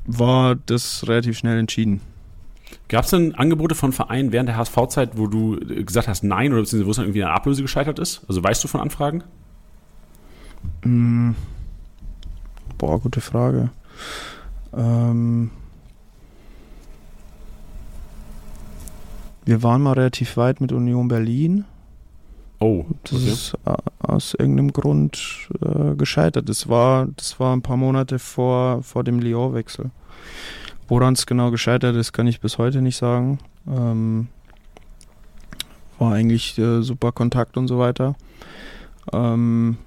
war das relativ schnell entschieden. Gab es denn Angebote von Vereinen während der HSV-Zeit, wo du gesagt hast, nein, oder beziehungsweise wo es dann irgendwie eine Ablöse gescheitert ist? Also weißt du von Anfragen? Mm, boah, gute Frage. Ähm, Wir waren mal relativ weit mit Union Berlin. Oh, okay. das ist äh, aus irgendeinem Grund äh, gescheitert. Das war, das war ein paar Monate vor, vor dem Lyon-Wechsel. Woran es genau gescheitert ist, kann ich bis heute nicht sagen. Ähm, war eigentlich äh, super Kontakt und so weiter. Ähm,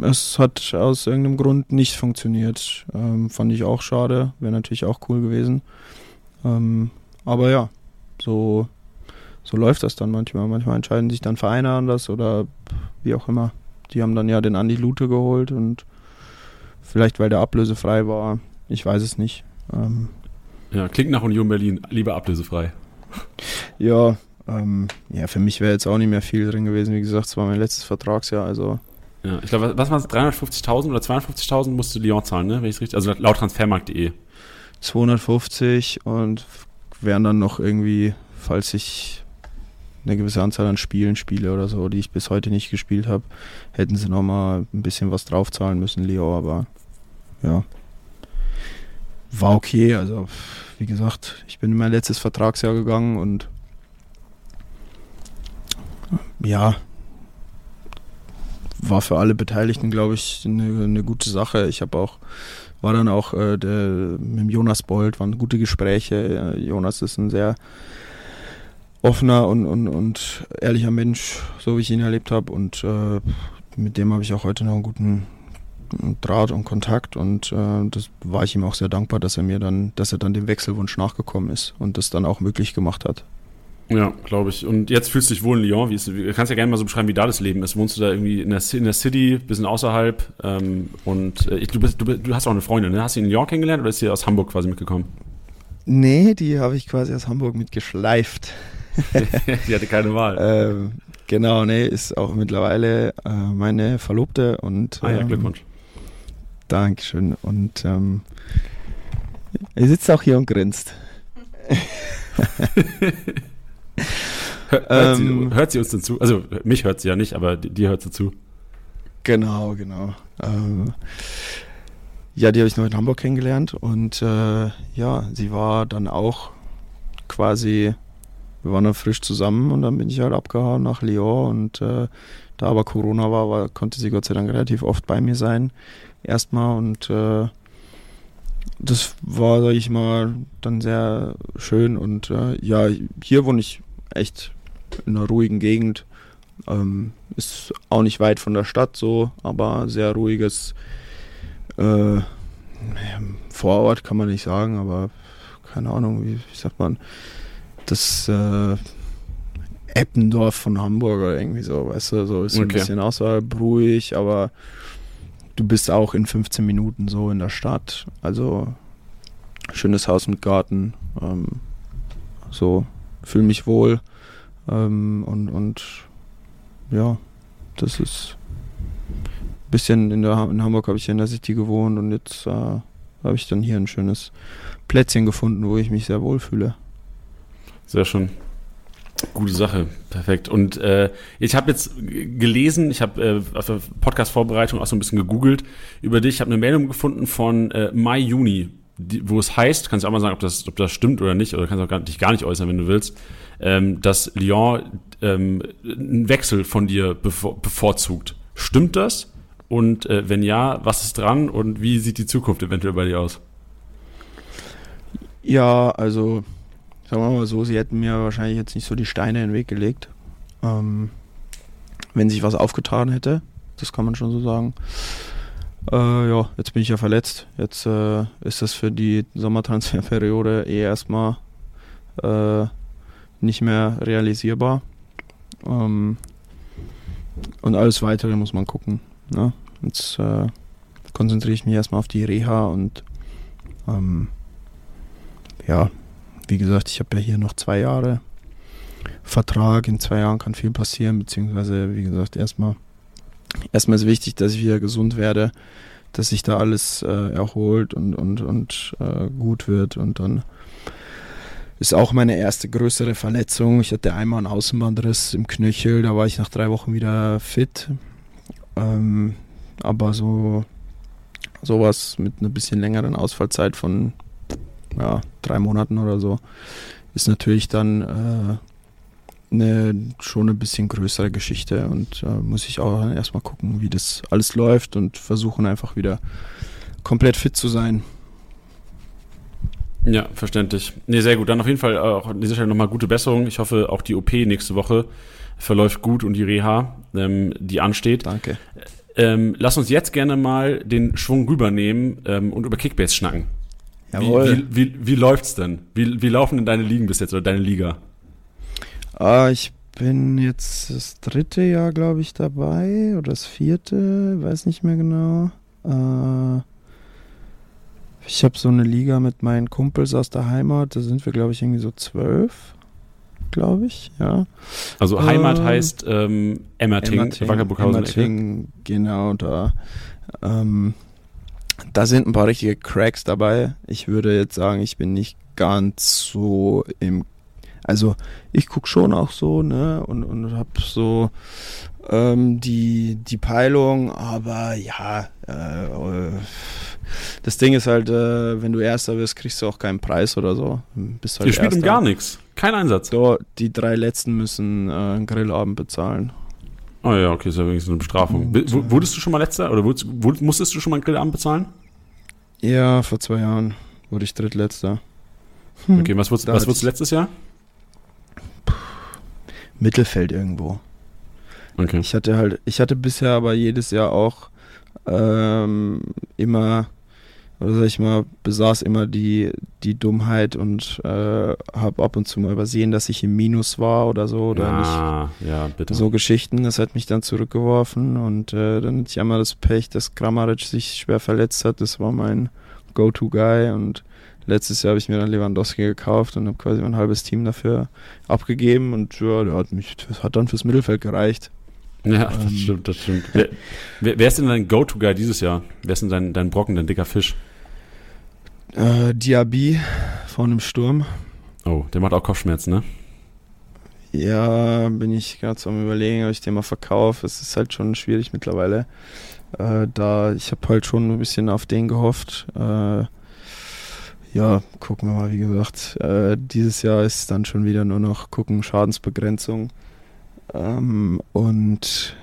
es hat aus irgendeinem Grund nicht funktioniert. Ähm, fand ich auch schade. Wäre natürlich auch cool gewesen. Ähm, aber ja, so, so läuft das dann manchmal. Manchmal entscheiden sich dann Vereine anders oder wie auch immer. Die haben dann ja den Andi Lute geholt und vielleicht weil der ablösefrei war, ich weiß es nicht. Ähm, ja, klingt nach Union Berlin, lieber ablösefrei. Ja, ähm, ja, für mich wäre jetzt auch nicht mehr viel drin gewesen. Wie gesagt, es war mein letztes Vertragsjahr, also. Ja, ich glaube, was waren es? 350.000 oder 250.000 musste Lyon zahlen, ne? Wenn ich richtig, also laut Transfermarkt.de. 250 und wären dann noch irgendwie, falls ich eine gewisse Anzahl an Spielen spiele oder so, die ich bis heute nicht gespielt habe, hätten sie nochmal ein bisschen was draufzahlen müssen, Leo, aber ja. War okay, also wie gesagt, ich bin in mein letztes Vertragsjahr gegangen und ja, war für alle Beteiligten, glaube ich, eine, eine gute Sache. Ich habe auch war dann auch äh, der, mit Jonas Bold, waren gute Gespräche. Jonas ist ein sehr offener und, und, und ehrlicher Mensch, so wie ich ihn erlebt habe. Und äh, mit dem habe ich auch heute noch einen guten Draht und Kontakt. Und äh, das war ich ihm auch sehr dankbar, dass er mir dann, dass er dann dem Wechselwunsch nachgekommen ist und das dann auch möglich gemacht hat. Ja, glaube ich. Und jetzt fühlst du dich wohl in Lyon. Wie ist, du kannst ja gerne mal so beschreiben, wie da das Leben ist. Wohnst du da irgendwie in der, in der City, bisschen außerhalb? Ähm, und äh, du, bist, du, du, hast auch eine Freundin, ne? Hast du in Lyon kennengelernt oder ist sie aus Hamburg quasi mitgekommen? Nee, die habe ich quasi aus Hamburg mitgeschleift. die hatte keine Wahl. ähm, genau, nee, ist auch mittlerweile äh, meine Verlobte und. ah ja, ähm, Glückwunsch. Dankeschön. Und ähm, er sitzt auch hier und grinst. hört, ähm, sie, hört, sie, uns denn zu? Also mich hört sie ja nicht, aber dir hört sie zu. Genau, genau. Ähm, ja, die habe ich noch in Hamburg kennengelernt und äh, ja, sie war dann auch quasi, wir waren dann frisch zusammen und dann bin ich halt abgehauen nach Lyon und äh, da aber Corona war, war, konnte sie Gott sei Dank relativ oft bei mir sein. Erstmal und äh, das war, sag ich mal, dann sehr schön und äh, ja, hier wohne ich echt in einer ruhigen Gegend. Ähm, ist auch nicht weit von der Stadt so, aber sehr ruhiges äh, Vorort kann man nicht sagen, aber keine Ahnung, wie, wie sagt man, das äh, Eppendorf von Hamburg oder irgendwie so, weißt du, so ist okay. ein bisschen außerhalb ruhig, aber du bist auch in 15 Minuten so in der Stadt. Also schönes Haus mit Garten, ähm, so fühle mich wohl ähm, und, und ja, das ist ein bisschen in, der, in Hamburg habe ich in der City gewohnt und jetzt äh, habe ich dann hier ein schönes Plätzchen gefunden, wo ich mich sehr wohl fühle. Sehr schön. Gute Sache, perfekt. Und äh, ich habe jetzt gelesen, ich habe äh, auf der Podcast-Vorbereitung auch so ein bisschen gegoogelt über dich. Ich habe eine Meldung gefunden von äh, Mai, Juni, die, wo es heißt, kannst du auch mal sagen, ob das, ob das stimmt oder nicht, oder kannst auch gar, dich gar nicht äußern, wenn du willst, ähm, dass Lyon ähm, einen Wechsel von dir bevor, bevorzugt. Stimmt das? Und äh, wenn ja, was ist dran und wie sieht die Zukunft eventuell bei dir aus? Ja, also sagen wir mal so, sie hätten mir wahrscheinlich jetzt nicht so die Steine in den Weg gelegt. Ähm, wenn sich was aufgetan hätte, das kann man schon so sagen. Äh, ja, jetzt bin ich ja verletzt. Jetzt äh, ist das für die Sommertransferperiode eh erstmal äh, nicht mehr realisierbar. Ähm, und alles weitere muss man gucken. Ne? Jetzt äh, konzentriere ich mich erstmal auf die Reha und ähm, ja, wie gesagt, ich habe ja hier noch zwei Jahre Vertrag. In zwei Jahren kann viel passieren, beziehungsweise, wie gesagt, erstmal erstmal ist wichtig, dass ich wieder gesund werde, dass sich da alles äh, erholt und, und, und äh, gut wird und dann ist auch meine erste größere Verletzung. Ich hatte einmal einen Außenbandriss im Knöchel, da war ich nach drei Wochen wieder fit. Ähm, aber so sowas mit einer bisschen längeren Ausfallzeit von ja, drei Monaten oder so ist natürlich dann äh, eine, schon ein bisschen größere Geschichte und äh, muss ich auch erstmal gucken, wie das alles läuft und versuchen einfach wieder komplett fit zu sein. Ja, verständlich. Nee, sehr gut. Dann auf jeden Fall auch an dieser Stelle nochmal gute Besserung. Ich hoffe, auch die OP nächste Woche verläuft gut und die Reha, ähm, die ansteht. Danke. Ähm, lass uns jetzt gerne mal den Schwung rübernehmen ähm, und über Kickbase schnacken. Jawohl. Wie, wie, wie, wie läuft's denn? Wie, wie laufen denn deine Ligen bis jetzt oder deine Liga? Ah, ich bin jetzt das dritte Jahr, glaube ich, dabei oder das vierte, weiß nicht mehr genau. Äh, ich habe so eine Liga mit meinen Kumpels aus der Heimat, da sind wir, glaube ich, irgendwie so zwölf, glaube ich, ja. Also Heimat äh, heißt ähm, Emmerting, Emmerting, Emmerting genau, da. Ähm, da sind ein paar richtige Cracks dabei. Ich würde jetzt sagen, ich bin nicht ganz so im. Also ich gucke schon auch so, ne, und, und habe so ähm, die, die Peilung, aber ja, äh, das Ding ist halt, äh, wenn du Erster wirst, kriegst du auch keinen Preis oder so. Bist halt Ihr spielt um gar nichts. Kein Einsatz. So, die drei letzten müssen äh, einen Grillabend bezahlen. Oh ja, okay, ist ja wenigstens eine Bestrafung. Und, wurdest du schon mal letzter oder wurdest, musstest du schon mal einen Grillabend bezahlen? Ja, vor zwei Jahren wurde ich drittletzter. Hm. Okay, was wurdest, was wurdest du letztes Jahr? Mittelfeld irgendwo. Okay. Ich hatte halt, ich hatte bisher aber jedes Jahr auch ähm, immer oder sag ich mal, besaß immer die, die Dummheit und äh, habe ab und zu mal übersehen, dass ich im Minus war oder so oder ah, nicht. Ja, bitte. So Geschichten, das hat mich dann zurückgeworfen und äh, dann hatte ich einmal das Pech, dass Grammaric sich schwer verletzt hat. Das war mein Go-To-Guy und letztes Jahr habe ich mir dann Lewandowski gekauft und habe quasi mein halbes Team dafür abgegeben und ja, der hat mich, das hat dann fürs Mittelfeld gereicht. Ja, das ähm, stimmt, das stimmt. Wer, wer, ist denn dein Go-To-Guy dieses Jahr? Wer ist denn dein, dein Brocken, dein dicker Fisch? Äh, Diaby von dem Sturm. Oh, der macht auch Kopfschmerzen, ne? Ja, bin ich gerade so am überlegen, ob ich den mal verkaufe. Es ist halt schon schwierig mittlerweile. Äh, da ich habe halt schon ein bisschen auf den gehofft. Äh, ja, gucken wir mal, wie gesagt. Äh, dieses Jahr ist dann schon wieder nur noch gucken, Schadensbegrenzung. Ähm, und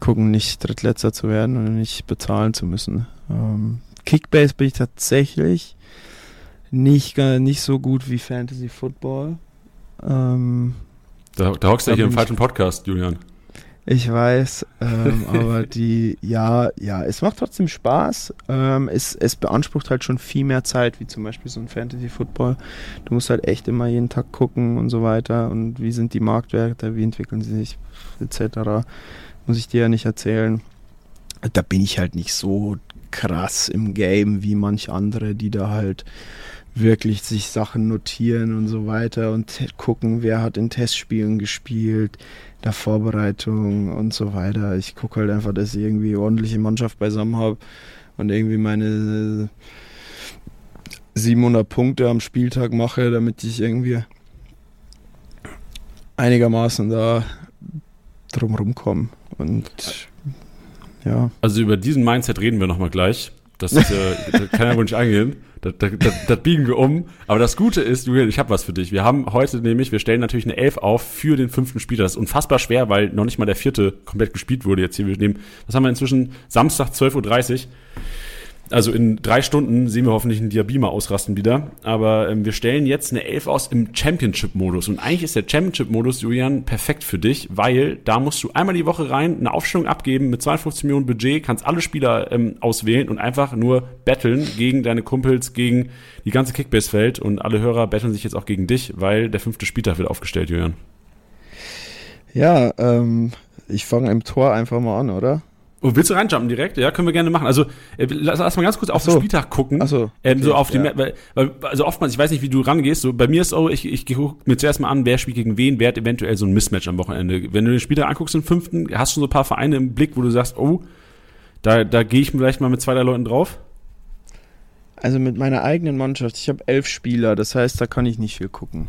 gucken, nicht Drittletzter zu werden und nicht bezahlen zu müssen. Ähm, Kickbase bin ich tatsächlich nicht, nicht so gut wie Fantasy Football. Ähm, da, da hockst du hier im falschen Podcast, Julian. Ich weiß, ähm, aber die, ja, ja, es macht trotzdem Spaß. Ähm, es, es beansprucht halt schon viel mehr Zeit, wie zum Beispiel so ein Fantasy Football. Du musst halt echt immer jeden Tag gucken und so weiter und wie sind die Marktwerte, wie entwickeln sie sich, etc. Muss ich dir ja nicht erzählen. Da bin ich halt nicht so krass im Game wie manch andere, die da halt wirklich sich Sachen notieren und so weiter und gucken, wer hat in Testspielen gespielt, der Vorbereitung und so weiter. Ich gucke halt einfach, dass ich irgendwie ordentliche Mannschaft beisammen habe und irgendwie meine 700 Punkte am Spieltag mache, damit ich irgendwie einigermaßen da drumherum komme. Und ja. Also über diesen Mindset reden wir nochmal gleich. Das, ist, äh, kann ja wohl nicht eingehen. Das, das, das, das biegen wir um. Aber das Gute ist, Julian, ich habe was für dich. Wir haben heute nämlich, wir stellen natürlich eine Elf auf für den fünften Spieler. Das ist unfassbar schwer, weil noch nicht mal der vierte komplett gespielt wurde jetzt hier. Wir nehmen, das haben wir inzwischen Samstag 12.30 Uhr. Also in drei Stunden sehen wir hoffentlich einen Diabima ausrasten wieder. Aber ähm, wir stellen jetzt eine Elf aus im Championship-Modus. Und eigentlich ist der Championship-Modus, Julian, perfekt für dich, weil da musst du einmal die Woche rein, eine Aufstellung abgeben mit 52 Millionen Budget, kannst alle Spieler ähm, auswählen und einfach nur battlen gegen deine Kumpels, gegen die ganze Kickbase-Welt. Und alle Hörer betteln sich jetzt auch gegen dich, weil der fünfte Spieltag wird aufgestellt, Julian. Ja, ähm, ich fange im Tor einfach mal an, oder? Oh, willst du reinjumpen direkt? Ja, können wir gerne machen. Also äh, lass, lass mal ganz kurz auf so. den Spieltag gucken. Ach so. Ähm, so auf die, ja. weil, weil, also oftmals, ich weiß nicht, wie du rangehst. So bei mir ist so, ich, ich gucke mir zuerst mal an, wer spielt gegen wen, wer hat eventuell so ein Mismatch am Wochenende. Wenn du den Spieltag anguckst, den fünften, hast du so ein paar Vereine im Blick, wo du sagst, oh, da, da gehe ich vielleicht mal mit zwei, drei Leuten drauf. Also mit meiner eigenen Mannschaft, ich habe elf Spieler, das heißt, da kann ich nicht viel gucken.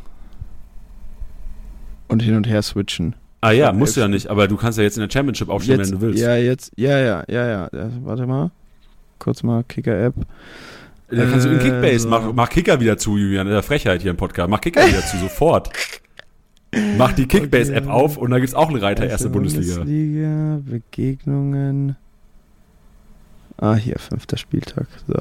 Und hin und her switchen. Ah ja, musst du ja nicht, aber du kannst ja jetzt in der Championship aufstellen, jetzt, wenn du willst. Ja, jetzt, ja, ja, ja, ja. warte mal. Kurz mal Kicker-App. Dann kannst du in Kickbase, so. mach, mach Kicker wieder zu, Julian, in der Frechheit hier im Podcast. Mach Kicker wieder zu, sofort. Mach die Kickbase-App okay. auf und da gibt's auch einen Reiter, erste Bundesliga. Bundesliga, Begegnungen. Ah, hier, fünfter Spieltag. So.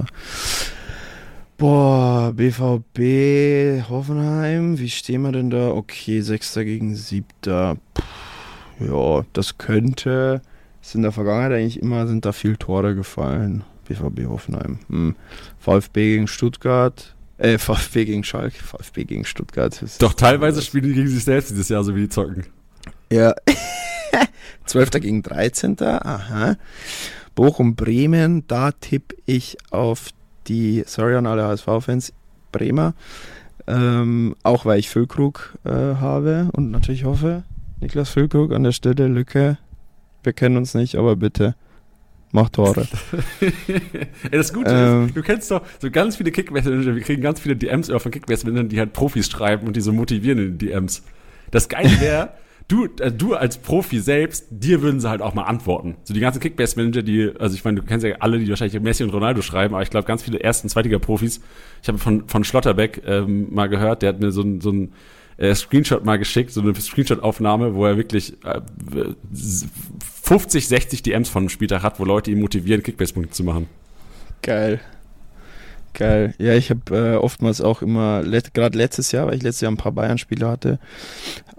Boah, BVB, Hoffenheim, wie stehen wir denn da? Okay, Sechster gegen Siebter. Puh, ja, das könnte. Ist in der Vergangenheit eigentlich immer, sind da viel Tore gefallen. BVB Hoffenheim. Hm. VfB gegen Stuttgart. Äh, VfB gegen Schalke, VfB gegen Stuttgart. Doch teilweise spielen die gegen sich selbst dieses Jahr, so wie die zocken. Ja. 12. gegen 13. Aha. Bochum Bremen, da tippe ich auf die, sorry an alle HSV-Fans, Bremer. Ähm, auch weil ich Füllkrug äh, habe und natürlich hoffe, Niklas Füllkrug an der Stelle, Lücke, wir kennen uns nicht, aber bitte, mach Tore. Ey, das Gute ähm, ist, du kennst doch so ganz viele Kickmanager, wir kriegen ganz viele DMs von Kickmanager, die halt Profis schreiben und die so motivieren in den DMs. Das Geile wäre, du, äh, du als Profi selbst, dir würden sie halt auch mal antworten. So die ganzen Kickbase-Manager, die, also ich meine, du kennst ja alle, die wahrscheinlich Messi und Ronaldo schreiben, aber ich glaube, ganz viele Ersten, Zweitiger-Profis. Ich habe von, von Schlotterbeck ähm, mal gehört, der hat mir so ein, so ein äh, Screenshot mal geschickt, so eine Screenshot-Aufnahme, wo er wirklich äh, 50, 60 DMs von einem Spieltag hat, wo Leute ihn motivieren, Kickbase-Punkte zu machen. Geil. Geil. Ja, ich habe äh, oftmals auch immer, let, gerade letztes Jahr, weil ich letztes Jahr ein paar Bayern-Spiele hatte,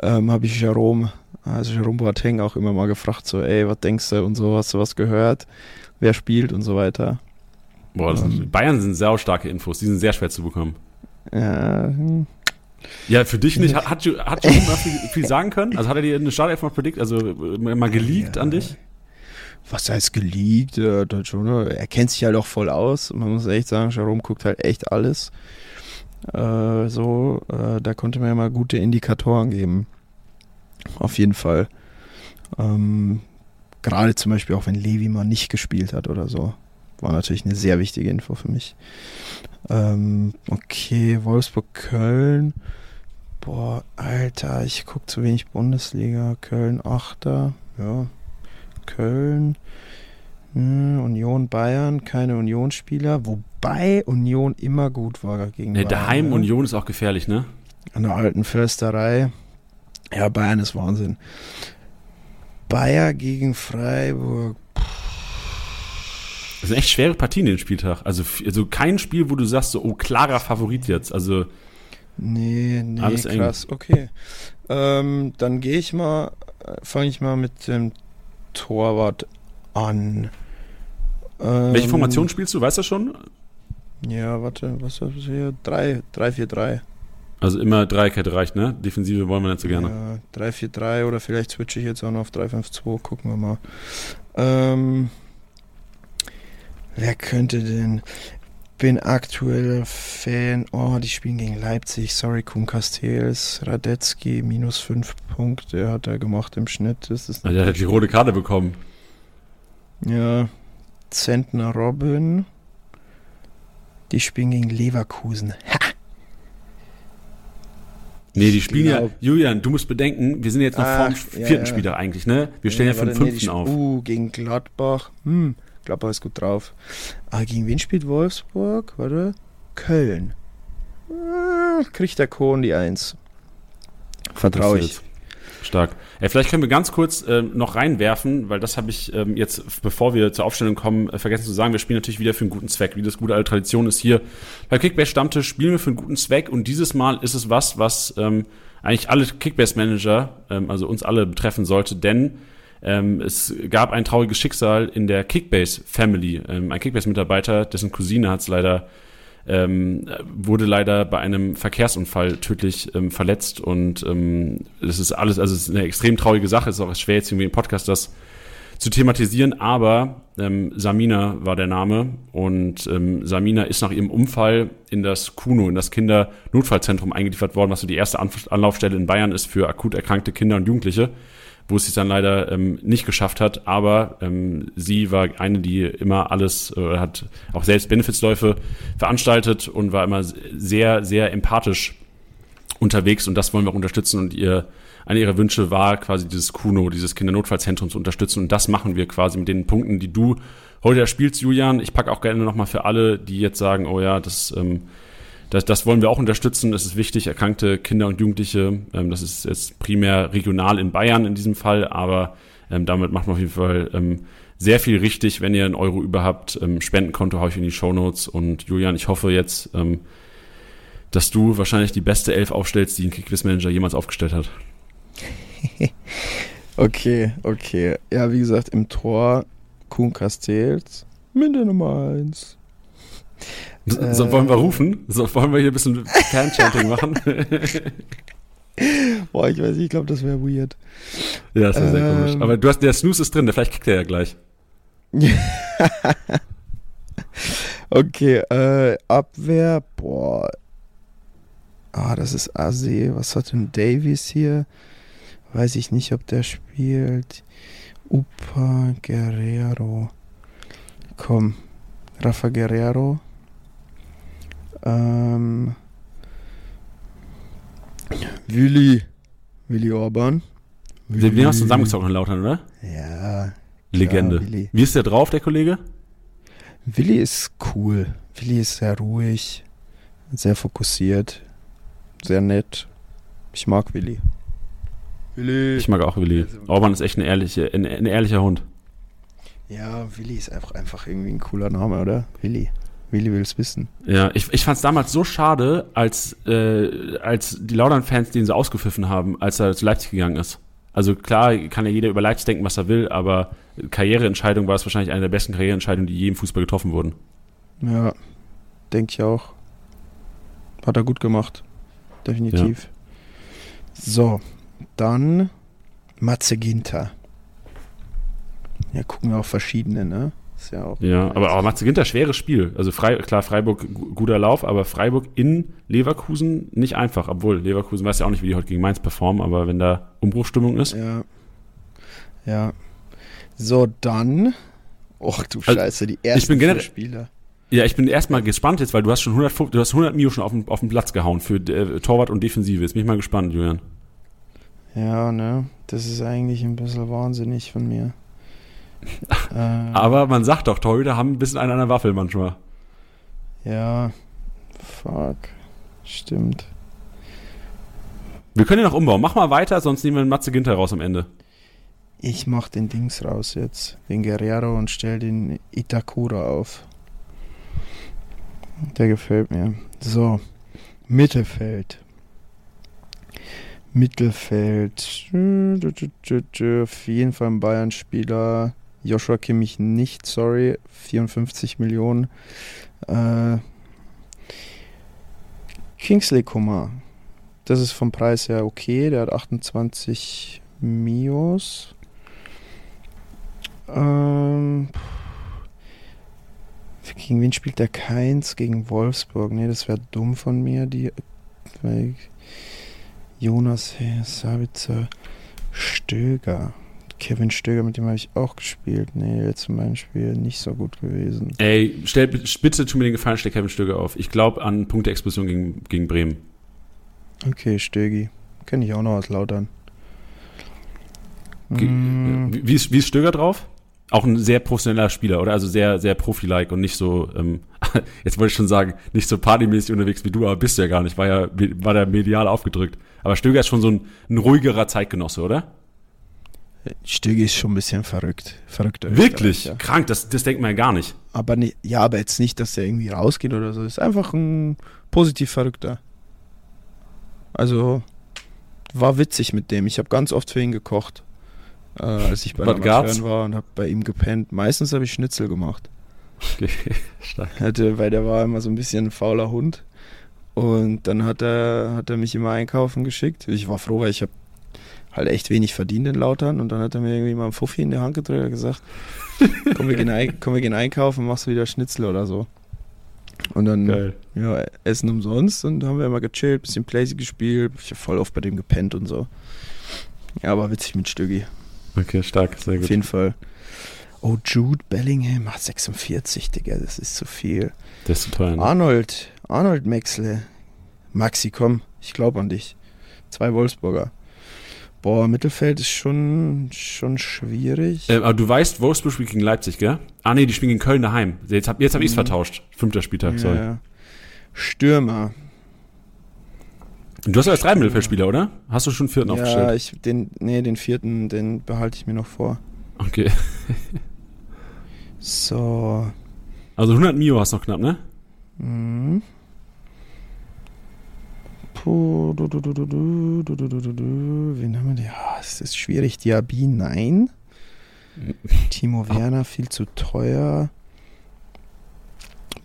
ähm, habe ich Jerome, also Jerome Boateng auch immer mal gefragt, so, ey, was denkst du und so, hast du was gehört? Wer spielt und so weiter. Boah, ähm, Bayern sind sehr starke Infos, die sind sehr schwer zu bekommen. Ja, hm. Ja, für dich nicht. Hat, hat, hat Jerome mal viel, viel, sagen können? Also hat er dir eine Startelf mal predikt, also mal geleakt ja. an dich? Was heißt geleakt? Äh, er kennt sich halt auch voll aus. Man muss echt sagen, Jerome guckt halt echt alles. Äh, so, äh, da konnte man ja mal gute Indikatoren geben. Auf jeden Fall. Ähm, Gerade zum Beispiel auch, wenn Levi mal nicht gespielt hat oder so. War natürlich eine sehr wichtige Info für mich. Ähm, okay, Wolfsburg-Köln. Boah, Alter, ich gucke zu wenig Bundesliga. Köln, Achter. Ja. Köln. Hm, Union Bayern, keine Unionsspieler. Wobei Union immer gut war gegen Ne, Bayern. daheim ne? Union ist auch gefährlich, ne? An der alten Försterei. Ja, Bayern ist Wahnsinn. Bayer gegen Freiburg. Das sind echt schwere Partien den Spieltag. Also, also kein Spiel, wo du sagst, so, oh, klarer Favorit jetzt. Also, Nee, nee, Alles eng. krass. Okay. Ähm, dann gehe ich mal, fange ich mal mit dem Torwart an. Ähm, welche Formation spielst du? Weißt du schon? Ja, warte, was ist das hier? 3, 3, 4, 3. Also immer Dreierkette reicht, ne? Defensive wollen wir nicht so gerne. Ja, 3, 4, 3 oder vielleicht switche ich jetzt auch noch auf 3, 5, 2. Gucken wir mal. Ähm, wer könnte denn? Bin aktuell Fan. Oh, die spielen gegen Leipzig. Sorry, Kuhn Castells. Radetzky, minus 5 Punkte hat er gemacht im Schnitt. Das ist Also, der hat die rote Karte bekommen. ja. Zentner Robin. Die spielen gegen Leverkusen. Ha! Nee, die spielen ja, glaub- Julian, du musst bedenken, wir sind jetzt noch Ach, vorm ja, vierten ja. Spieltag eigentlich, ne? Wir stellen ja, für den warte, nee, fünften auf. Uh, gegen Gladbach. Hm, Gladbach ist gut drauf. Ah, gegen wen spielt Wolfsburg? Warte. Köln. Ah, kriegt der Kohn die Eins. Vertraue ich. Stark. Ey, vielleicht können wir ganz kurz ähm, noch reinwerfen, weil das habe ich ähm, jetzt, bevor wir zur Aufstellung kommen, äh, vergessen zu sagen. Wir spielen natürlich wieder für einen guten Zweck. Wie das gute alte Tradition ist hier bei Kickbase Stammtisch spielen wir für einen guten Zweck und dieses Mal ist es was, was ähm, eigentlich alle Kickbase Manager, ähm, also uns alle betreffen sollte, denn ähm, es gab ein trauriges Schicksal in der Kickbase Family. Ähm, ein Kickbase Mitarbeiter, dessen Cousine hat es leider ähm, wurde leider bei einem Verkehrsunfall tödlich ähm, verletzt und ähm, das ist alles, also es ist eine extrem traurige Sache, es ist auch schwer jetzt irgendwie im Podcast das zu thematisieren, aber ähm, Samina war der Name und ähm, Samina ist nach ihrem Unfall in das Kuno, in das Kindernotfallzentrum eingeliefert worden, was so die erste Anlaufstelle in Bayern ist für akut erkrankte Kinder und Jugendliche, wo es sich dann leider ähm, nicht geschafft hat, aber ähm, sie war eine, die immer alles, äh, hat auch selbst Benefitsläufe veranstaltet und war immer sehr, sehr empathisch unterwegs. Und das wollen wir auch unterstützen. Und ihr eine ihrer Wünsche war quasi dieses Kuno, dieses Kindernotfallzentrum zu unterstützen. Und das machen wir quasi mit den Punkten, die du heute da spielst, Julian. Ich packe auch gerne nochmal für alle, die jetzt sagen, oh ja, das, ähm, das, das wollen wir auch unterstützen, das ist wichtig, erkrankte Kinder und Jugendliche, ähm, das ist jetzt primär regional in Bayern in diesem Fall, aber ähm, damit macht man auf jeden Fall ähm, sehr viel richtig, wenn ihr einen Euro über habt. Ähm, Spendenkonto haue ich in die Shownotes und Julian, ich hoffe jetzt, ähm, dass du wahrscheinlich die beste Elf aufstellst, die ein Kickbase Manager jemals aufgestellt hat. Okay, okay. Ja, wie gesagt, im Tor Kuhn Castells mit der Nummer 1. So, wollen wir rufen? So, wollen wir hier ein bisschen Fanchanting machen? Boah, ich weiß nicht, ich glaube, das wäre weird. ja, das ist sehr Ähm. komisch. Aber du hast, der Snooze ist drin, der vielleicht kickt er ja gleich. Okay, äh, Abwehr, boah. Ah, das ist Ase. Was hat denn Davies hier? Weiß ich nicht, ob der spielt. Upa Guerrero. Komm, Rafa Guerrero. Ähm, Willi. Willi Orban. Den, den hast du zusammengezockt in Lautern, oder? Ja, Legende. Willi. Wie ist der drauf, der Kollege? Willi ist cool. Willi ist sehr ruhig, sehr fokussiert, sehr nett. Ich mag Willi. Willi. Ich mag auch Willi. Orban ist echt ein, ehrliche, ein, ein ehrlicher Hund. ja, Willi ist einfach, einfach irgendwie ein cooler Name, oder? Willi. Willi will's wissen. Ja, ich, ich fand es damals so schade, als, äh, als die Laudern-Fans den so ausgepfiffen haben, als er zu Leipzig gegangen ist. Also klar kann ja jeder über Leipzig denken, was er will, aber Karriereentscheidung war es wahrscheinlich eine der besten Karriereentscheidungen, die je im Fußball getroffen wurden. Ja, denke ich auch. Hat er gut gemacht. Definitiv. So, dann Matze Ginter. Ja, gucken wir auch verschiedene, ne? Ist ja auch. Ja, aber, aber Matze Ginter, schweres Spiel. Also Frei, klar, Freiburg guter Lauf, aber Freiburg in Leverkusen nicht einfach. Obwohl, Leverkusen weiß ja auch nicht, wie die heute gegen Mainz performen, aber wenn da Umbruchstimmung ist. Ja. Ja. So, dann. Och du Also, Scheiße, die ersten ich Spieler. Ja, ich bin erstmal gespannt jetzt, weil du hast schon 100, du hast 100 Mio schon auf den, auf den Platz gehauen für äh, Torwart und Defensive. Jetzt bin ich mal gespannt, Julian. Ja, ne? Das ist eigentlich ein bisschen wahnsinnig von mir. Äh, Aber man sagt doch, Torhüter haben ein bisschen einen an der Waffel manchmal. ja. Fuck. Stimmt. Wir können ja noch umbauen. Mach mal weiter, sonst nehmen wir den Matze Ginter raus am Ende. Ich mach den Dings raus jetzt, den Guerrero und stell den Itakura auf. Der gefällt mir. So, Mittelfeld. Mittelfeld. Auf jeden Fall ein Bayern-Spieler. Joshua Kimmich nicht, sorry. 54 Millionen. Äh, Kingsley Coman. Das ist vom Preis her okay. Der hat 28 Mios. Ähm, gegen wen spielt der Keins? Gegen Wolfsburg. Nee, das wäre dumm von mir. Die Jonas Sabitzer Stöger. Kevin Stöger, mit dem habe ich auch gespielt. Nee, jetzt in meinem Spiel nicht so gut gewesen. Ey, stell, bitte tu mir den Gefallen, stell Kevin Stöger auf. Ich glaube an Punkte-Explosion gegen, gegen Bremen. Okay, Stögi. Kenne ich auch noch aus Lautern. Ge- Mm, Wie, wie, ist, wie ist Stöger drauf? Auch ein sehr professioneller Spieler, oder? Also sehr, sehr Profi-like und nicht so, ähm, jetzt wollte ich schon sagen, nicht so partymäßig unterwegs wie du, aber bist du ja gar nicht, war ja, war der medial aufgedrückt. Aber Stöger ist schon so ein, ein ruhigerer Zeitgenosse, oder? Stögi ist schon ein bisschen verrückt. Verrückt. Wirklich? Ja. Krank, das, das denkt man ja gar nicht. Aber nicht, ja, aber jetzt nicht, dass er irgendwie rausgeht oder so. Ist einfach ein positiv Verrückter. Also war witzig mit dem. Ich habe ganz oft für ihn gekocht, äh, als ich bei? Matern war und habe bei ihm gepennt. Meistens habe ich Schnitzel gemacht. Okay, stark. Hatte, weil der war immer so ein bisschen ein fauler Hund. Und dann hat er, hat er mich immer einkaufen geschickt. Ich war froh, weil ich habe halt echt wenig verdient in Lautern. Und dann hat er mir irgendwie mal einen Fuffi in die Hand gedrückt und gesagt, komm wir, gehen komm, wir gehen einkaufen, machst du wieder Schnitzel oder so. Und dann Geil. ja, Essen umsonst und haben wir immer gechillt, bisschen Playsy gespielt. Ich habe voll oft bei dem gepennt und so. Ja, aber witzig mit Stüggi. Okay, stark, sehr Auf gut. jeden Fall. Oh, Jude Bellingham hat 46, Digga, das ist zu viel. Das ist zu teuer. Ne? Arnold, Arnold Maxle. Maxi, komm, ich glaube an dich. Zwei Wolfsburger. Boah, Mittelfeld ist schon, schon schwierig. Äh, aber du weißt, Wolfsburg spielt gegen Leipzig, gell? Ah, nee, die spielen gegen Köln daheim. Jetzt hab, jetzt hab ich's Mhm. vertauscht. Fünfter Spieltag, ja, sorry. ja. Stürmer. Du hast ja als drei Mittelfeldspieler, oder? Hast du schon vierten Ja, aufgestellt? ich, den, nee, den vierten, den behalte ich mir noch vor. Okay. So. Also 100 Mio hast du noch knapp, ne? Mhm. Puh, du, du, du, du, du, du, du, du, du, du. Wen haben wir denn? Ja, es ist schwierig. Diaby, nein. Timo Werner, viel zu teuer.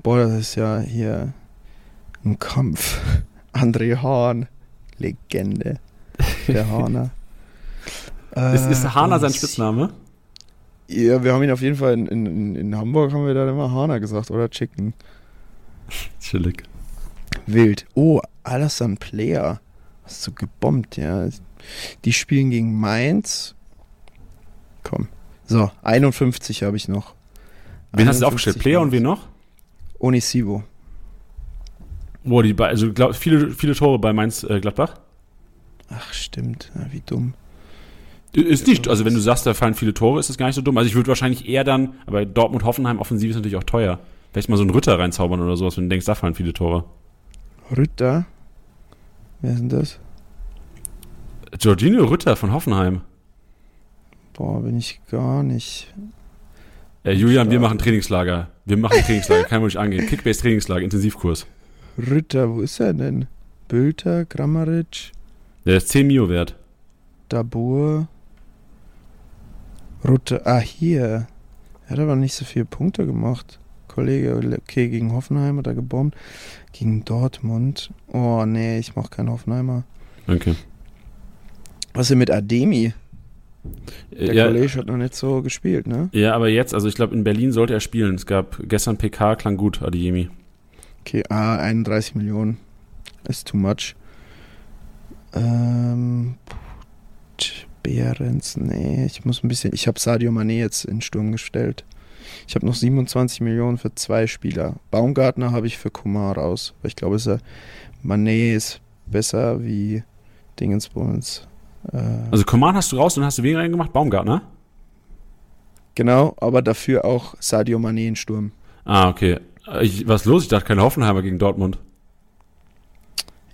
Boah, das ist ja hier ein Kampf. André Hahn, Legende. Der Hahner. Ist, ist Äh, Hana sein Spitzname? Ja, wir haben ihn auf jeden Fall in, in, in Hamburg haben wir da immer Hahner gesagt oder Chicken. Chillig. Wild. Oh, Alassane Player. Hast du gebombt, ja. Die spielen gegen Mainz. Komm. So, 51 habe ich noch. Wen hast du 51 aufgestellt? Player und wen noch? Onisivo. Boah, die, also glaub, viele, viele Tore bei Mainz äh, Gladbach? Ach, stimmt. Ja, wie dumm. Ist nicht, also wenn du sagst, da fallen viele Tore, ist das gar nicht so dumm. Also ich würde wahrscheinlich eher dann, aber Dortmund Hoffenheim offensiv ist natürlich auch teuer. Vielleicht mal so einen Ritter reinzaubern oder sowas, wenn du denkst, da fallen viele Tore. Rütter. Wer ist denn das? Jorginho Ritter von Hoffenheim. Boah, bin ich gar nicht. Äh, Julian, wir machen Trainingslager. Wir machen Trainingslager, kann man nicht angehen. Kickbase Trainingslager, Intensivkurs. Rütter, wo ist er denn? Bülter, Grammaric, Der ist 10 Mio wert. Dabur. Rutte. Ah, hier. Er hat aber nicht so viele Punkte gemacht. Kollege, okay, gegen Hoffenheim hat er gebombt. Gegen Dortmund. Oh, nee, ich mach keinen Hoffenheimer. Okay. Was ist denn mit Ademi? Der ja, College hat noch nicht so gespielt, ne? ja, aber jetzt, also ich glaube, in Berlin sollte er spielen. Es gab gestern PK, klang gut, Adeyemi. Okay, ah, 31 Millionen. Ist too much. Ähm, Behrens, nee, ich muss ein bisschen. Ich habe Sadio Mané jetzt in Sturm gestellt. Ich habe noch 27 Millionen für zwei Spieler. Baumgartner habe ich für Kumar raus. Weil ich glaube, es ist, Mané ist besser wie Dingensbummens. Äh, Also Command hast du raus und hast du weniger reingemacht, Baumgartner? genau, aber dafür auch Sadio Mané in Sturm. Ah, okay. Ich, was ist los? Ich dachte, keine Hoffenheimer gegen Dortmund.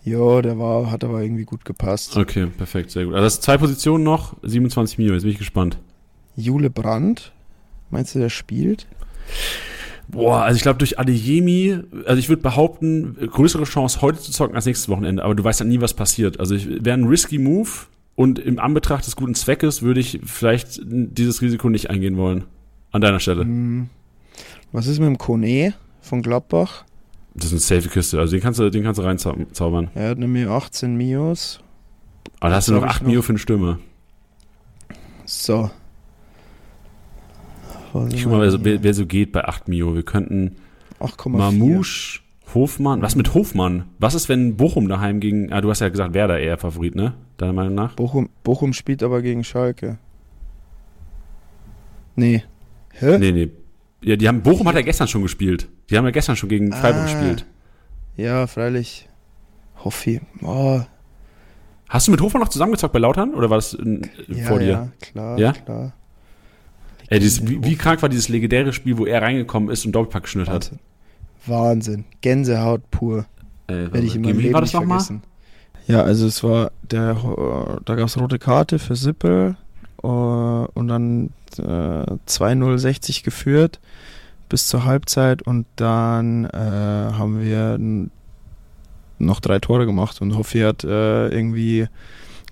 Jo, der war, hat aber irgendwie gut gepasst. Okay, perfekt, sehr gut. Also das sind zwei Positionen noch, 27 Millionen, jetzt bin ich gespannt. Jule Brandt, meinst du, der spielt? Boah, also ich glaube durch Adeyemi, also ich würde behaupten, größere Chance heute zu zocken als nächstes Wochenende, aber du weißt ja nie, was passiert. Also wäre ein risky Move und im Anbetracht des guten Zweckes würde ich vielleicht dieses Risiko nicht eingehen wollen. An deiner Stelle. Hm. Was ist mit dem Kone von Gladbach? Das ist eine safe Kiste, also den kannst du, den kannst du reinzaubern. Er hat nämlich 18 Mios. Aber da hast du noch hab ich 8 noch? Mio für einen Stürmer. So. Sind Ich guck mal, wer so, wer, wer so geht bei 8 Mio. Wir könnten 8,4. Mamouche, Hofmann. Was mit Hofmann? Was ist, wenn Bochum daheim gegen. Ah, du hast ja gesagt, Werder eher Favorit, ne? Deiner Meinung nach? Bochum, Bochum spielt aber gegen Schalke. Nee. Hä? Nee, nee. Ja, die haben, Bochum hat ja gestern schon gespielt. Die haben ja gestern schon gegen Freiburg Ah. gespielt. Ja, freilich. Hoffi. Oh, Hast du mit Hofmann noch zusammengezockt bei Lautern? Oder war das äh, ja, vor dir? ja, klar, Ja? klar. Ey, dieses, wie, wie krank war dieses legendäre Spiel, wo er reingekommen ist und Doppelpack geschnürt hat? Wahnsinn. Gänsehaut pur. Äh, Werde ich in meinem Leben war das nicht vergessen. Ja, also es war der, äh, da gab es rote Karte für Sippel äh, und dann äh, 2-0 60 geführt bis zur Halbzeit und dann äh, haben wir noch drei Tore gemacht und Hoffi hat äh, irgendwie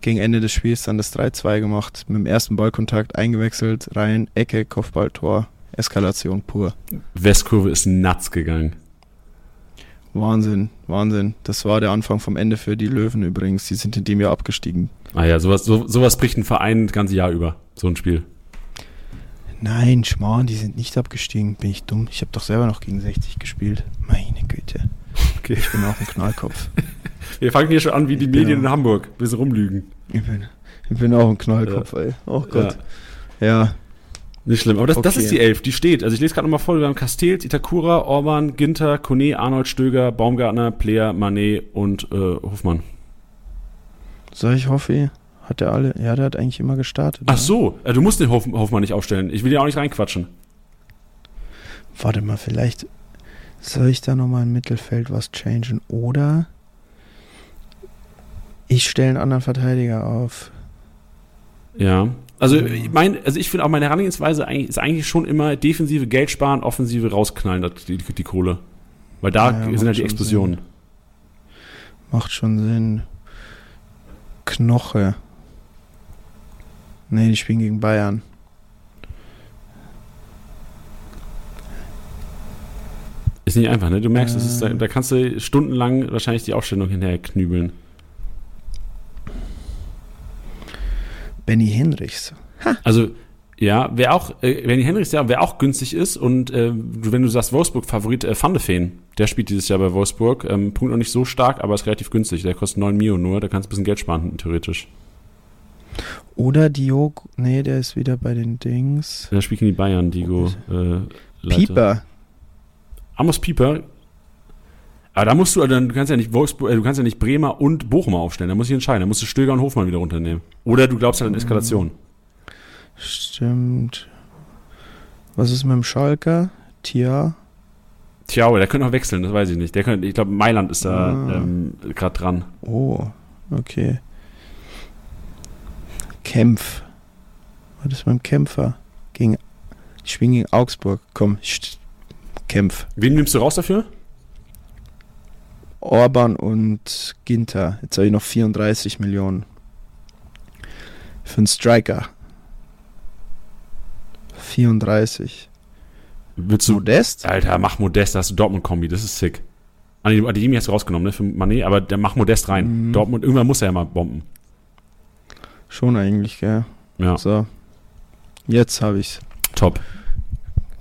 gegen Ende des Spiels dann das 3-2 gemacht, mit dem ersten Ballkontakt eingewechselt, rein, Ecke, Kopfballtor, Eskalation pur. Westkurve ist nuts gegangen. Wahnsinn, Wahnsinn. Das war der Anfang vom Ende für die Löwen übrigens. Die sind in dem Jahr abgestiegen. Ah ja, sowas, so, sowas bricht ein Verein das ganze Jahr über. So ein Spiel. Nein, Schmarrn, die sind nicht abgestiegen. Bin ich dumm? Ich habe doch selber noch gegen 60 gespielt. Meine Güte. Okay. Ich bin auch ein Knallkopf. Wir fangen hier schon an wie die Genau. Medien in Hamburg. Wir sind rumlügen. Ich bin, ich bin auch ein Knallkopf, ey. Oh Gott. Ja. Nicht schlimm, aber das, das Okay. ist die Elf, die steht. Also ich lese gerade nochmal vor, wir haben Castells, Itakura, Orban, Ginter, Kone, Arnold Stöger, Baumgartner, Player, Manet und äh, Hofmann. Soll ich Hoffi? Hat der alle? Ja, der hat eigentlich immer gestartet. Ach ne? so, äh, du musst den Hof, Hofmann nicht aufstellen. Ich will ja auch nicht reinquatschen. Warte mal, vielleicht soll ich da nochmal im Mittelfeld was changen. Oder ich stelle einen anderen Verteidiger auf. Ja. Also mein, also ich finde auch meine Herangehensweise eigentlich, ist eigentlich schon immer defensive Geld sparen, offensive rausknallen, die, die Kohle. Weil da Ja, sind halt die Explosionen. Macht schon Sinn. Knoche. Nee, die spielen gegen Bayern. Ist nicht einfach, ne? Du merkst, es ist, da, Ähm. da kannst du stundenlang wahrscheinlich die Aufstellung hinterher knübeln. Benny Henrichs. Also, ja, wer auch, äh, die Henrichs ja, wer auch günstig ist und äh, wenn du sagst Wolfsburg-Favorit, äh, Van de Feen, der spielt dieses Jahr bei Wolfsburg. Ähm, Punkt noch nicht so stark, aber ist relativ günstig. Der kostet 9 Mio nur, da kannst du ein bisschen Geld sparen, theoretisch. Oder Diogo. Nee, der ist wieder bei den Dings. Da spielt gegen die Bayern, Digo. Äh, Leiter. Pieper. Amos Pieper. Aber da musst du, also, du kannst ja nicht Wolfsburg, äh, du kannst ja nicht Bremer und Bochum aufstellen. Da muss ich entscheiden. Da musst du Stöger und Hofmann wieder runternehmen. Oder du glaubst halt an Eskalation. Stimmt. Was ist mit dem Schalker? Tia. Tja, aber der könnte noch wechseln, das weiß ich nicht. Der könnte, ich glaube, Mailand ist da Ah. ähm, gerade dran. Oh, okay. Kämpf. Was ist mit dem Kämpfer? Gegen. Die spielen gegen Augsburg. Komm, Kämpf. Wen nimmst du raus dafür? Orban und Ginter. Jetzt habe ich noch 34 Millionen. Für einen Striker. 34. Willst du, Modest? Alter, mach Modest, da hast du Dortmund-Kombi, das ist sick. Adeyemi hast du rausgenommen, ne, für Mané, aber der mach Modest rein. Mhm. Dortmund, irgendwann muss er ja mal bomben. Schon eigentlich, gell? Ja. So. Jetzt habe ich's. Top.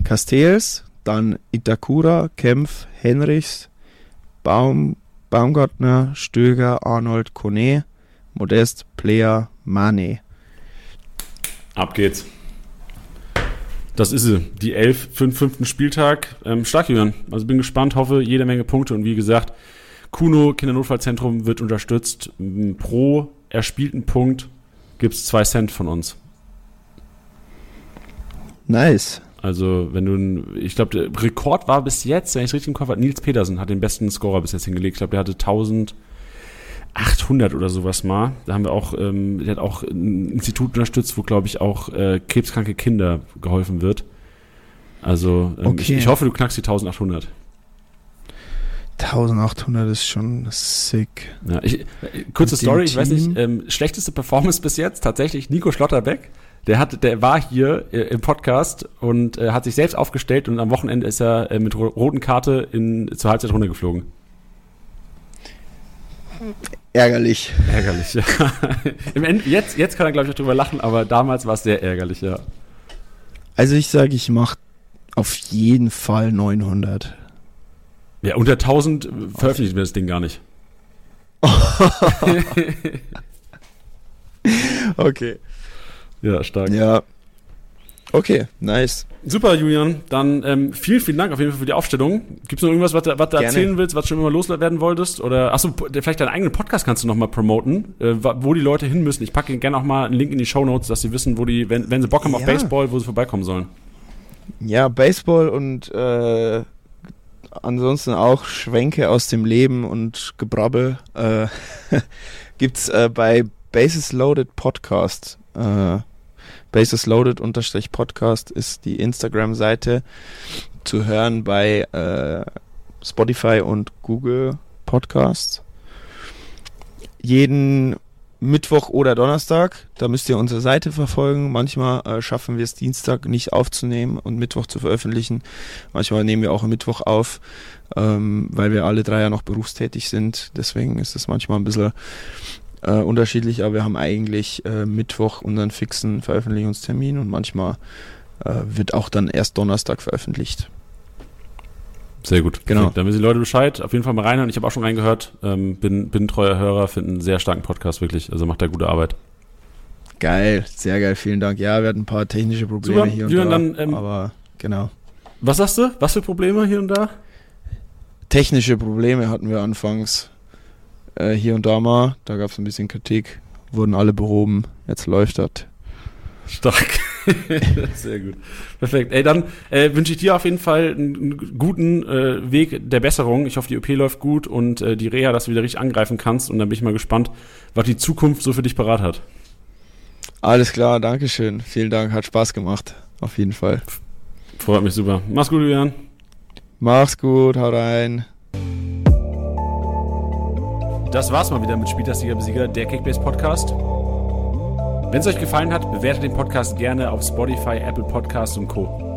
Castells, dann Itakura, Kempf, Henrichs, Baum, Baumgartner, Stöger, Arnold, Kone, Modest, Player, Mane. Ab geht's. Das ist sie. Die 11 für den fünften Spieltag. Ähm, stark, Julian. Also bin gespannt, hoffe jede Menge Punkte. Und wie gesagt, Kuno Kindernotfallzentrum wird unterstützt. Pro erspielten Punkt gibt's zwei Cent von uns. Nice. Also, wenn du, ein- ich glaube, der Rekord war bis jetzt, wenn ich es richtig im Kopf habe, Nils Petersen hat den besten Scorer bis jetzt hingelegt. Ich glaube, der hatte 1800 oder sowas mal. Da haben wir auch, ähm, der hat auch ein Institut unterstützt, wo, glaube ich, auch äh, krebskranke Kinder geholfen wird. Also, ähm, ich, Okay. ich hoffe, du knackst die 1800. 1800 ist schon sick. Ja, ich, äh, kurze Story, ich weiß nicht, ähm, schlechteste Performance bis jetzt tatsächlich Nico Schlotterbeck. Der hat, der war hier äh, im Podcast und äh, hat sich selbst aufgestellt und am Wochenende ist er äh, mit ro roten Karte in, zur Halbzeit runtergeflogen. Ärgerlich. Ärgerlich, ja. Im End, jetzt, jetzt kann er, glaube ich, auch drüber lachen, aber damals war es sehr ärgerlich, ja. Also ich sage, ich mache auf jeden Fall 900. Ja, unter 1000 veröffentlichen wir das Ding gar nicht. Okay. Ja, stark. Ja. Okay, nice. Super, Julian. Dann ähm, vielen, vielen Dank auf jeden Fall für die Aufstellung. Gibt es noch irgendwas, was, du- was du erzählen willst, was du schon immer loswerden wolltest? Oder achso, vielleicht deinen eigenen Podcast kannst du noch mal promoten, äh, wo die Leute hin müssen. Ich packe gerne auch mal einen Link in die Show Notes, dass sie wissen, wo die, wenn, wenn sie Bock haben auf Ja. Baseball, wo sie vorbeikommen sollen. Ja, Baseball und äh, ansonsten auch Schwenke aus dem Leben und Gebrabbel äh, gibt's äh, bei Bases Loaded Podcast. Äh, Bases Loaded unterstrich Podcast ist die Instagram-Seite zu hören bei äh, Spotify und Google Podcasts. Jeden Mittwoch oder Donnerstag, da müsst ihr unsere Seite verfolgen. Manchmal äh, schaffen wir es Dienstag nicht aufzunehmen und Mittwoch zu veröffentlichen. Manchmal nehmen wir auch am Mittwoch auf, ähm, weil wir alle drei ja noch berufstätig sind. Deswegen ist es manchmal ein bisschen äh, unterschiedlich, aber wir haben eigentlich äh, Mittwoch unseren fixen Veröffentlichungstermin und manchmal äh, wird auch dann erst Donnerstag veröffentlicht. Sehr gut. Genau. Perfekt. Dann wissen die Leute Bescheid. Auf jeden Fall mal reinhören. Ich habe auch schon reingehört. Ähm, bin, bin treuer Hörer, finde einen sehr starken Podcast wirklich. Also macht da gute Arbeit. Geil, sehr geil, vielen Dank. Ja, wir hatten ein paar technische Probleme Super, hier und Julian, da, dann, ähm, aber genau. Was sagst du? Was für Probleme hier und da? Technische Probleme hatten wir anfangs äh, hier und da mal. Da gab es ein bisschen Kritik, wurden alle behoben. Jetzt läuft das. Stark. Sehr gut. Perfekt. Ey, dann äh, wünsche ich dir auf jeden Fall einen, guten äh, Weg der Besserung. Ich hoffe, die OP läuft gut und äh, die Reha, dass du wieder richtig angreifen kannst. Und dann bin ich mal gespannt, was die Zukunft so für dich parat hat. Alles klar, Dankeschön. Vielen Dank, hat Spaß gemacht. Auf jeden Fall. Freut mich super. Mach's gut, Julian. Mach's gut, hau rein. Das war's mal wieder mit Spieltastiger Besieger, der Kickbase Podcast. Wenn es euch gefallen hat, bewertet den Podcast gerne auf Spotify, Apple Podcasts und Co.